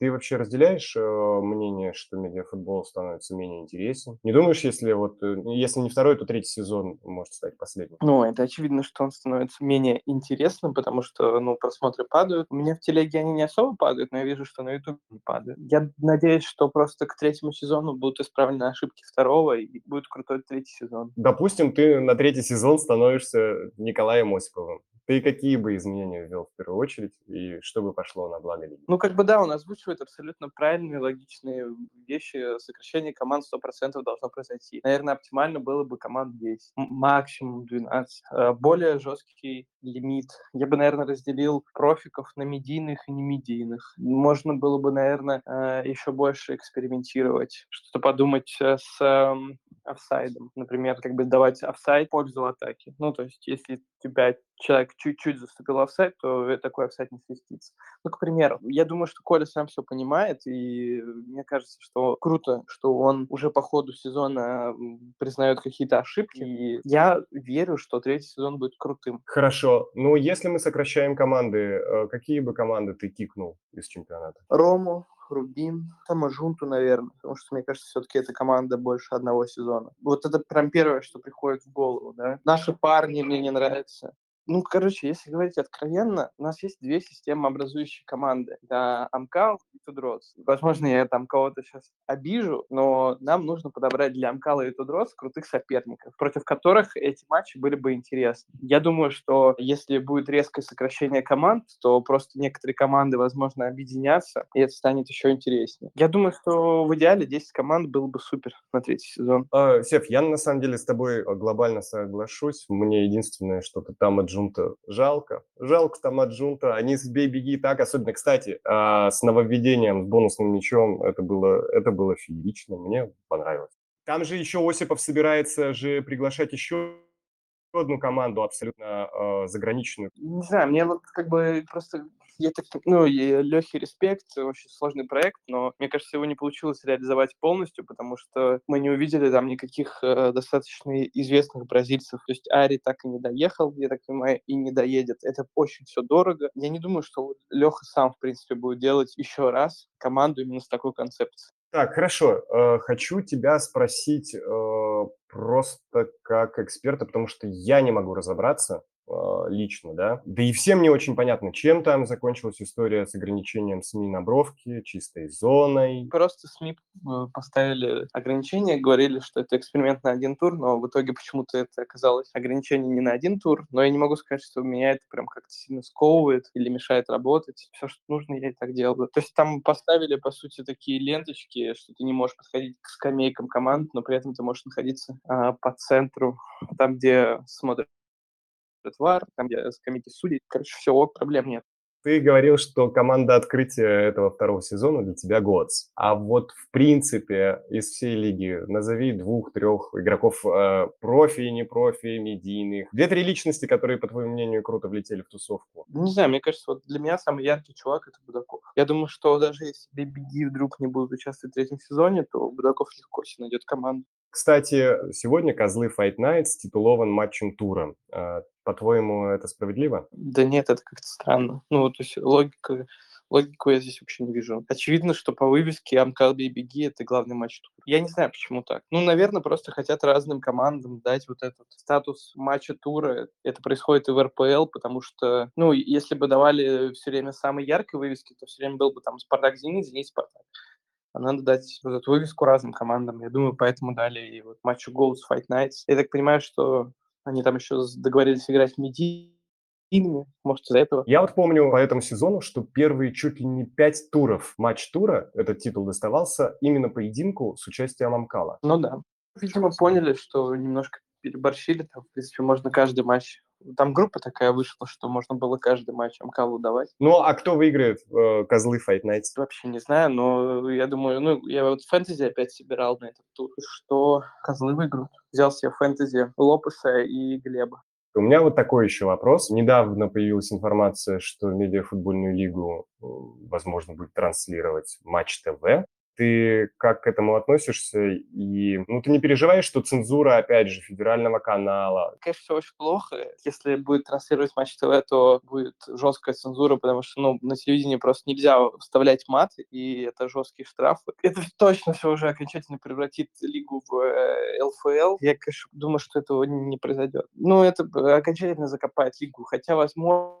Ты вообще разделяешь э, мнение, что медиафутбол становится менее интересен? Не думаешь, если вот, э, если не второй, то третий сезон может стать последним? Ну, это очевидно, что он становится менее интересным, потому что, ну, просмотры падают. У меня в телеге они не особо падают, но я вижу, что на YouTube падают. Я надеюсь, что просто к третьему сезону будут исправлены ошибки второго, и будет крутой третий сезон. Допустим, ты на третий сезон становишься Николаем Осиповым. Ты какие бы изменения ввел в первую очередь, и что бы пошло на благо лиги? Ну, как бы да, он озвучивает абсолютно правильные, логичные вещи. Сокращение команд 100% должно произойти. Наверное, оптимально было бы команд 10, максимум 12. Э, более жесткий лимит. Я бы, наверное, разделил профиков на медийных и немедийных. Можно было бы, наверное, э, еще больше экспериментировать, что-то подумать э, с эм, офсайдом. Например, как бы давать офсайд пользу атаки. Ну, то есть, если тебя человек чуть-чуть заступил в офсайд, то такой офсайд не свистится. Ну, к примеру, я думаю, что Коля сам все понимает, и мне кажется, что круто, что он уже по ходу сезона признает какие-то ошибки, и я верю, что третий сезон будет крутым. Хорошо. Ну, если мы сокращаем команды, э, какие бы команды ты кикнул из чемпионата? Рому, Рубин, там Ажунту, наверное, потому что, мне кажется, все-таки эта команда больше одного сезона. Вот это прям первое, что приходит в голову, да. Наши парни мне не нравятся. Ну, короче, если говорить откровенно, у нас есть две системообразующие команды. Это Амкал и Тудрос. Возможно, я там кого-то сейчас обижу, но нам нужно подобрать для Амкала и Тудрос крутых соперников, против которых эти матчи были бы интересны. Я думаю, что если будет резкое сокращение команд, то просто некоторые команды, возможно, объединятся, и это станет еще интереснее. Я думаю, что в идеале 10 команд было бы супер на третий сезон. А, Сев, я на самом деле с тобой глобально соглашусь. Мне единственное, что ты там отжил Аджунта жалко. Жалко там Аджунта. Они с бей-беги так, особенно, кстати, а, с нововведением, с бонусным мячом, это было, это было феерично. Мне понравилось. Там же еще Осипов собирается же приглашать еще одну команду абсолютно э, заграничную. Не знаю, мне вот как бы просто я так, ну, Лехе респект, очень сложный проект, но мне кажется, его не получилось реализовать полностью, потому что мы не увидели там никаких э, достаточно известных бразильцев. То есть Ари так и не доехал, я так понимаю, и не доедет. Это очень все дорого. Я не думаю, что Леха сам, в принципе, будет делать еще раз команду именно с такой концепцией. Так, хорошо. Э, хочу тебя спросить э, просто как эксперта, потому что я не могу разобраться лично, да. Да и всем не очень понятно, чем там закончилась история с ограничением СМИ на бровке, чистой зоной. Просто СМИ э, поставили ограничения, говорили, что это эксперимент на один тур, но в итоге почему-то это оказалось ограничение не на один тур, но я не могу сказать, что меня это прям как-то сильно сковывает или мешает работать. Все, что нужно, я и так делаю. То есть там поставили, по сути, такие ленточки, что ты не можешь подходить к скамейкам команд, но при этом ты можешь находиться а, по центру, там, где смотрят ВАР, там, где скамейки судей. Короче, все, проблем нет. Ты говорил, что команда открытия этого второго сезона для тебя Годс. А вот в принципе из всей лиги назови двух-трех игроков э, профи не профи, медийных. Две-три личности, которые, по твоему мнению, круто влетели в тусовку. Не знаю, мне кажется, вот для меня самый яркий чувак это Будаков. Я думаю, что даже если BBD вдруг не будут участвовать в третьем сезоне, то Будаков легко себе найдет команду. Кстати, сегодня Козлы Fight Nights титулован матчем тура. По-твоему, это справедливо? Да нет, это как-то странно. Ну, то есть логика Логику я здесь вообще не вижу. Очевидно, что по вывеске Амкал Беги это главный матч тура. Я не знаю, почему так. Ну, наверное, просто хотят разным командам дать вот этот статус матча тура. Это происходит и в РПЛ, потому что, ну, если бы давали все время самые яркие вывески, то все время был бы там Спартак Зенит, Зенит Спартак. А надо дать вот эту вывеску разным командам. Я думаю, поэтому дали и вот матчу Goals Fight Nights. Я так понимаю, что они там еще договорились играть медийными, может, из-за этого. Я вот помню по этому сезону, что первые чуть ли не пять туров матч-тура, этот титул доставался именно поединку с участием Амкала. Ну да. Видимо, поняли, что немножко переборщили. Там, в принципе, можно каждый матч там группа такая вышла, что можно было каждый матч Амкалу давать. Ну, а кто выиграет э, козлы Fight Night? Вообще не знаю, но я думаю, ну, я вот фэнтези опять собирал на этот тур, что козлы выиграют. Взял себе фэнтези Лопеса и Глеба. У меня вот такой еще вопрос. Недавно появилась информация, что медиафутбольную лигу, возможно, будет транслировать Матч ТВ ты как к этому относишься? И, ну, ты не переживаешь, что цензура, опять же, федерального канала? Конечно, все очень плохо. Если будет транслировать Матч ТВ, то будет жесткая цензура, потому что, ну, на телевидении просто нельзя вставлять мат, и это жесткие штрафы. Это точно все уже окончательно превратит лигу в э, ЛФЛ. Я, конечно, думаю, что этого не произойдет. Ну, это окончательно закопает лигу, хотя, возможно,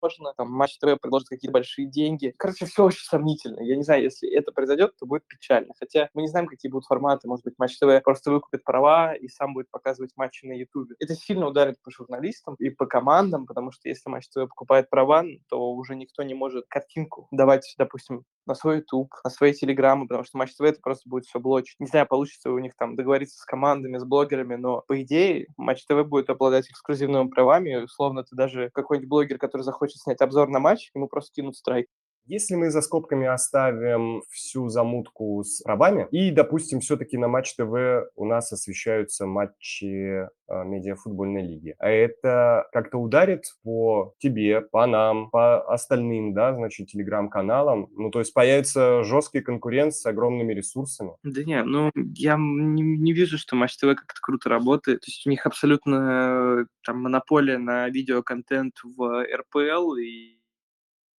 можно, там, Матч ТВ предложит какие-то большие деньги. Короче, все очень сомнительно. Я не знаю, если это произойдет, то будет печально. Хотя мы не знаем, какие будут форматы. Может быть, Матч ТВ просто выкупит права и сам будет показывать матчи на Ютубе. Это сильно ударит по журналистам и по командам, потому что если Матч ТВ покупает права, то уже никто не может картинку давать, допустим, на свой YouTube, на свои телеграммы, потому что Матч ТВ это просто будет все блочить. Не знаю, получится у них там договориться с командами, с блогерами, но по идее Матч ТВ будет обладать эксклюзивными правами, и, условно ты даже какой-нибудь блогер, который захочет хочет снять обзор на матч, ему просто кинут страйк. Если мы за скобками оставим всю замутку с правами, и, допустим, все-таки на Матч ТВ у нас освещаются матчи э, медиафутбольной лиги, а это как-то ударит по тебе, по нам, по остальным, да, значит, телеграм-каналам, ну, то есть появится жесткий конкурент с огромными ресурсами. Да не, ну, я не, не вижу, что Матч ТВ как-то круто работает, то есть у них абсолютно там монополия на видеоконтент в РПЛ, и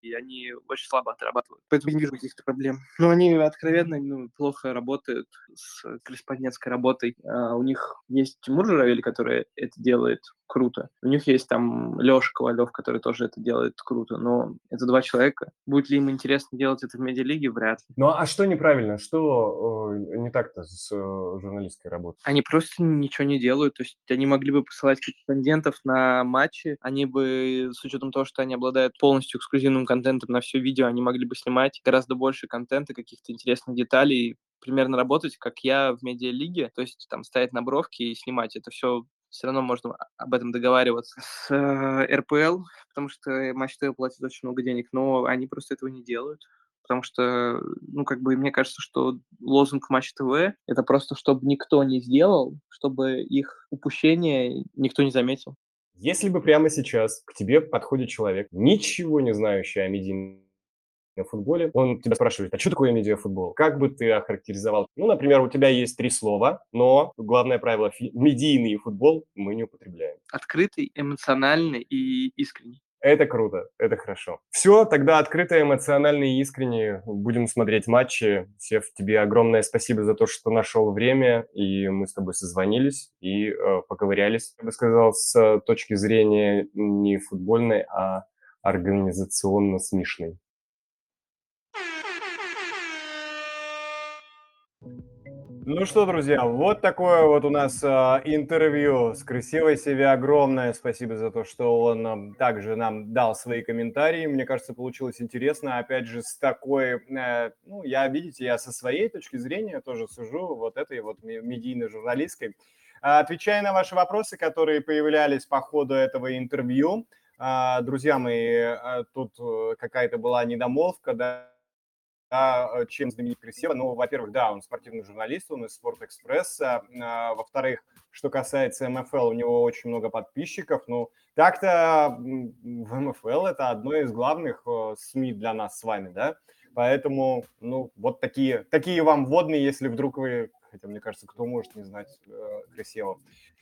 и они очень слабо отрабатывают. Поэтому я не вижу каких-то проблем. Но они откровенно ну, плохо работают с корреспондентской работой. А у них есть Тимур Журавель, который это делает круто. У них есть там Леша Ковалев, который тоже это делает круто. Но это два человека. Будет ли им интересно делать это в медиалиге? Вряд ли. Ну а что неправильно? Что э, не так-то с э, журналистской работой? Они просто ничего не делают. То есть они могли бы посылать корреспондентов на матчи. Они бы, с учетом того, что они обладают полностью эксклюзивным контентом на все видео, они могли бы снимать гораздо больше контента, каких-то интересных деталей, примерно работать, как я в медиалиге, то есть там стоять на бровке и снимать. Это все все равно можно об этом договариваться с э, РПЛ, потому что Матч ТВ платит очень много денег, но они просто этого не делают. Потому что, ну, как бы, мне кажется, что лозунг Матч ТВ — это просто, чтобы никто не сделал, чтобы их упущение никто не заметил. Если бы прямо сейчас к тебе подходит человек, ничего не знающий о медийном футболе, он тебя спрашивает, а что такое медиафутбол? Как бы ты охарактеризовал? Ну, например, у тебя есть три слова, но главное правило – медийный футбол мы не употребляем. Открытый, эмоциональный и искренний. Это круто, это хорошо. Все, тогда открыто, эмоционально и искренне будем смотреть матчи. Сев, тебе огромное спасибо за то, что нашел время, и мы с тобой созвонились и э, поковырялись, я бы сказал, с точки зрения не футбольной, а организационно смешной. Ну что, друзья, вот такое вот у нас э, интервью с красивой себе огромное. Спасибо за то, что он э, также нам дал свои комментарии. Мне кажется, получилось интересно. Опять же, с такой, э, ну, я, видите, я со своей точки зрения тоже сужу вот этой вот медийно-журналистской. Отвечая на ваши вопросы, которые появлялись по ходу этого интервью, э, друзья мои, э, тут э, какая-то была недомолвка, да, да, э, чем знаменит Крисева. Ну, во-первых, да, он спортивный журналист, он из Спортэкспресса. А, во-вторых, что касается МФЛ, у него очень много подписчиков. Ну, так-то в МФЛ это одно из главных э, СМИ для нас с вами, да. Поэтому, ну, вот такие, такие вам вводные, если вдруг вы, хотя мне кажется, кто может не знать э.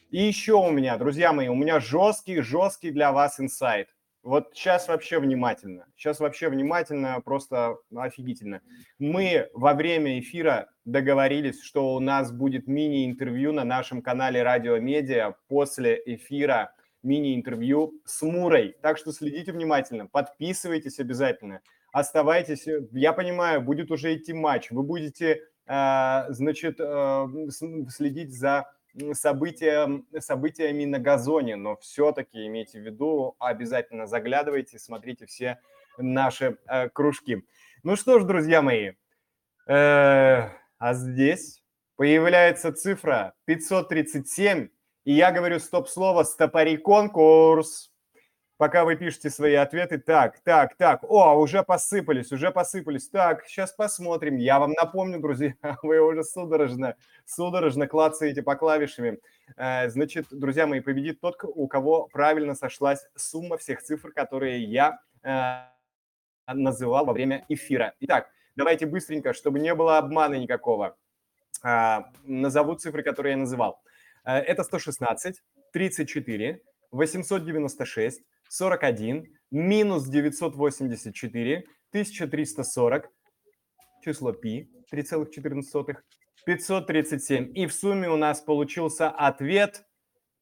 И еще у меня, друзья мои, у меня жесткий, жесткий для вас инсайт. Вот сейчас вообще внимательно. Сейчас вообще внимательно, просто офигительно. Мы во время эфира договорились, что у нас будет мини-интервью на нашем канале Радио Медиа после эфира мини-интервью с Мурой. Так что следите внимательно, подписывайтесь обязательно, оставайтесь. Я понимаю, будет уже идти матч, вы будете, э, значит, э, следить за события, событиями на газоне, но все-таки имейте в виду, обязательно заглядывайте, смотрите все наши э, кружки. Ну что ж, друзья мои, э, а здесь появляется цифра 537, и я говорю стоп-слово «стопори конкурс» пока вы пишете свои ответы. Так, так, так. О, уже посыпались, уже посыпались. Так, сейчас посмотрим. Я вам напомню, друзья, вы уже судорожно, судорожно клацаете по клавишами. Э, значит, друзья мои, победит тот, у кого правильно сошлась сумма всех цифр, которые я э, называл во время эфира. Итак, давайте быстренько, чтобы не было обмана никакого. Э, назову цифры, которые я называл. Это 116, 34, 896, 41 минус 984, 1340, число π, 3,14, 537. И в сумме у нас получился ответ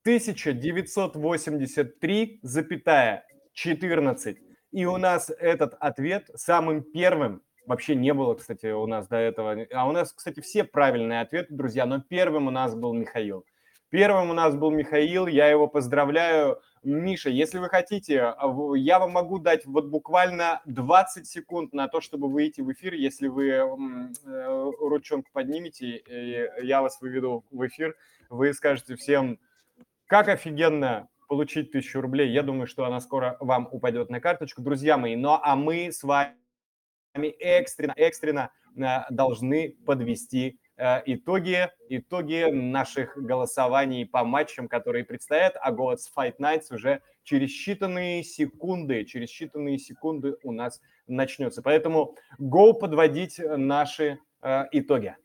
1983,14. И у нас этот ответ самым первым вообще не было, кстати, у нас до этого. А у нас, кстати, все правильные ответы, друзья, но первым у нас был Михаил. Первым у нас был Михаил, я его поздравляю. Миша, если вы хотите, а, я вам могу дать вот буквально 20 секунд на то, чтобы выйти в эфир. Если вы э, ручонку поднимете, и я вас выведу в эфир, вы скажете всем, как офигенно получить тысячу рублей. Я думаю, что она скоро вам упадет на карточку. Друзья мои, ну а мы с вами экстренно, экстренно э, должны подвести Э, итоги, итоги наших голосований по матчам, которые предстоят, а голос Fight Nights уже через считанные секунды, через считанные секунды у нас начнется. Поэтому go подводить наши э, итоги.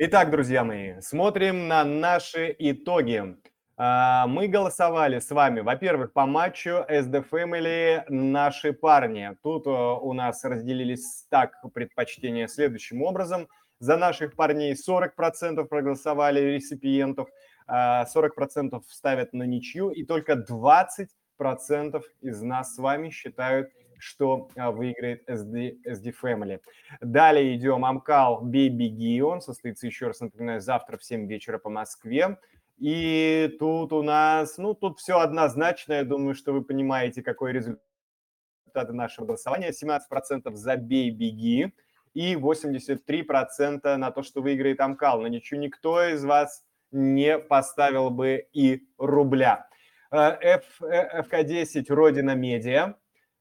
Итак, друзья мои, смотрим на наши итоги. А, мы голосовали с вами, во-первых, по матчу SD Family «Наши парни». Тут э, у нас разделились так предпочтения следующим образом. За наших парней 40% проголосовали реципиентов, 40% а, ставят на ничью, и только 20% из нас с вами считают, что а, выиграет SD, SD Family. Далее идем Амкал Бей Он состоится, еще раз напоминаю, завтра в 7 вечера по Москве. И тут у нас, ну, тут все однозначно. Я думаю, что вы понимаете, какой результат нашего голосования. 17% забей, беги. И 83% на то, что выиграет Амкал. На ничего никто из вас не поставил бы и рубля. F, э, FK10 Родина Медиа.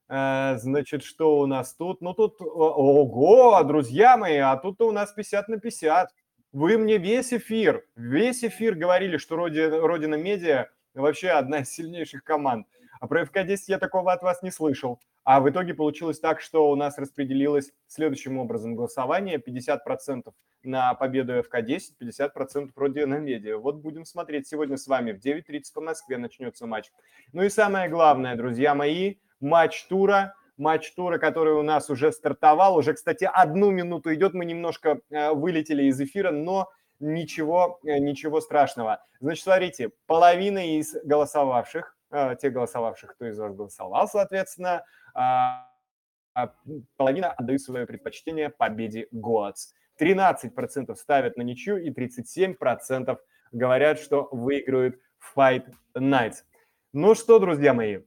Э, значит, что у нас тут? Ну, тут, ого, друзья мои, а тут у нас 50 на 50. Вы мне весь эфир, весь эфир говорили, что Родина, Родина Медиа вообще одна из сильнейших команд. А про ФК-10 я такого от вас не слышал. А в итоге получилось так, что у нас распределилось следующим образом голосование. 50% на победу ФК-10, 50% Родина Медиа. Вот будем смотреть сегодня с вами. В 9.30 по Москве начнется матч. Ну и самое главное, друзья мои, матч тура – матч тура, который у нас уже стартовал. Уже, кстати, одну минуту идет. Мы немножко э, вылетели из эфира, но ничего, э, ничего страшного. Значит, смотрите, половина из голосовавших, э, тех голосовавших, кто из вас голосовал, соответственно, а, а, половина отдают свое предпочтение победе Гоатс. 13% ставят на ничью и 37% говорят, что выиграют Fight Nights. Ну что, друзья мои,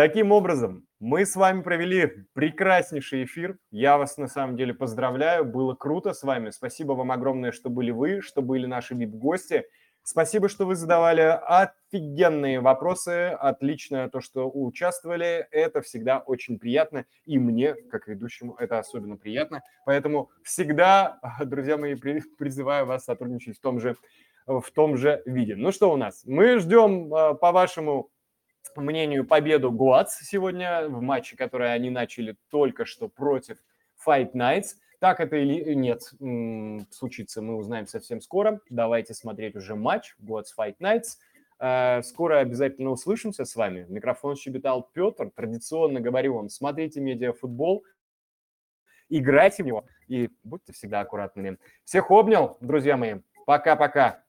таким образом, мы с вами провели прекраснейший эфир. Я вас на самом деле поздравляю. Было круто с вами. Спасибо вам огромное, что были вы, что были наши VIP-гости. Спасибо, что вы задавали офигенные вопросы. Отлично то, что участвовали. Это всегда очень приятно. И мне, как ведущему, это особенно приятно. Поэтому всегда, друзья мои, призываю вас сотрудничать в том же, в том же виде. Ну что у нас? Мы ждем, а, по вашему мнению, победу Гуац сегодня в матче, который они начали только что против Fight Nights. Так это или нет случится, мы узнаем совсем скоро. Давайте смотреть уже матч Гуац Fight Nights. Э, Скоро обязательно услышимся с вами. Микрофон щебетал Петр. Традиционно говорю вам, смотрите медиафутбол, играйте в него и будьте всегда аккуратными. Всех обнял, друзья мои. Пока-пока.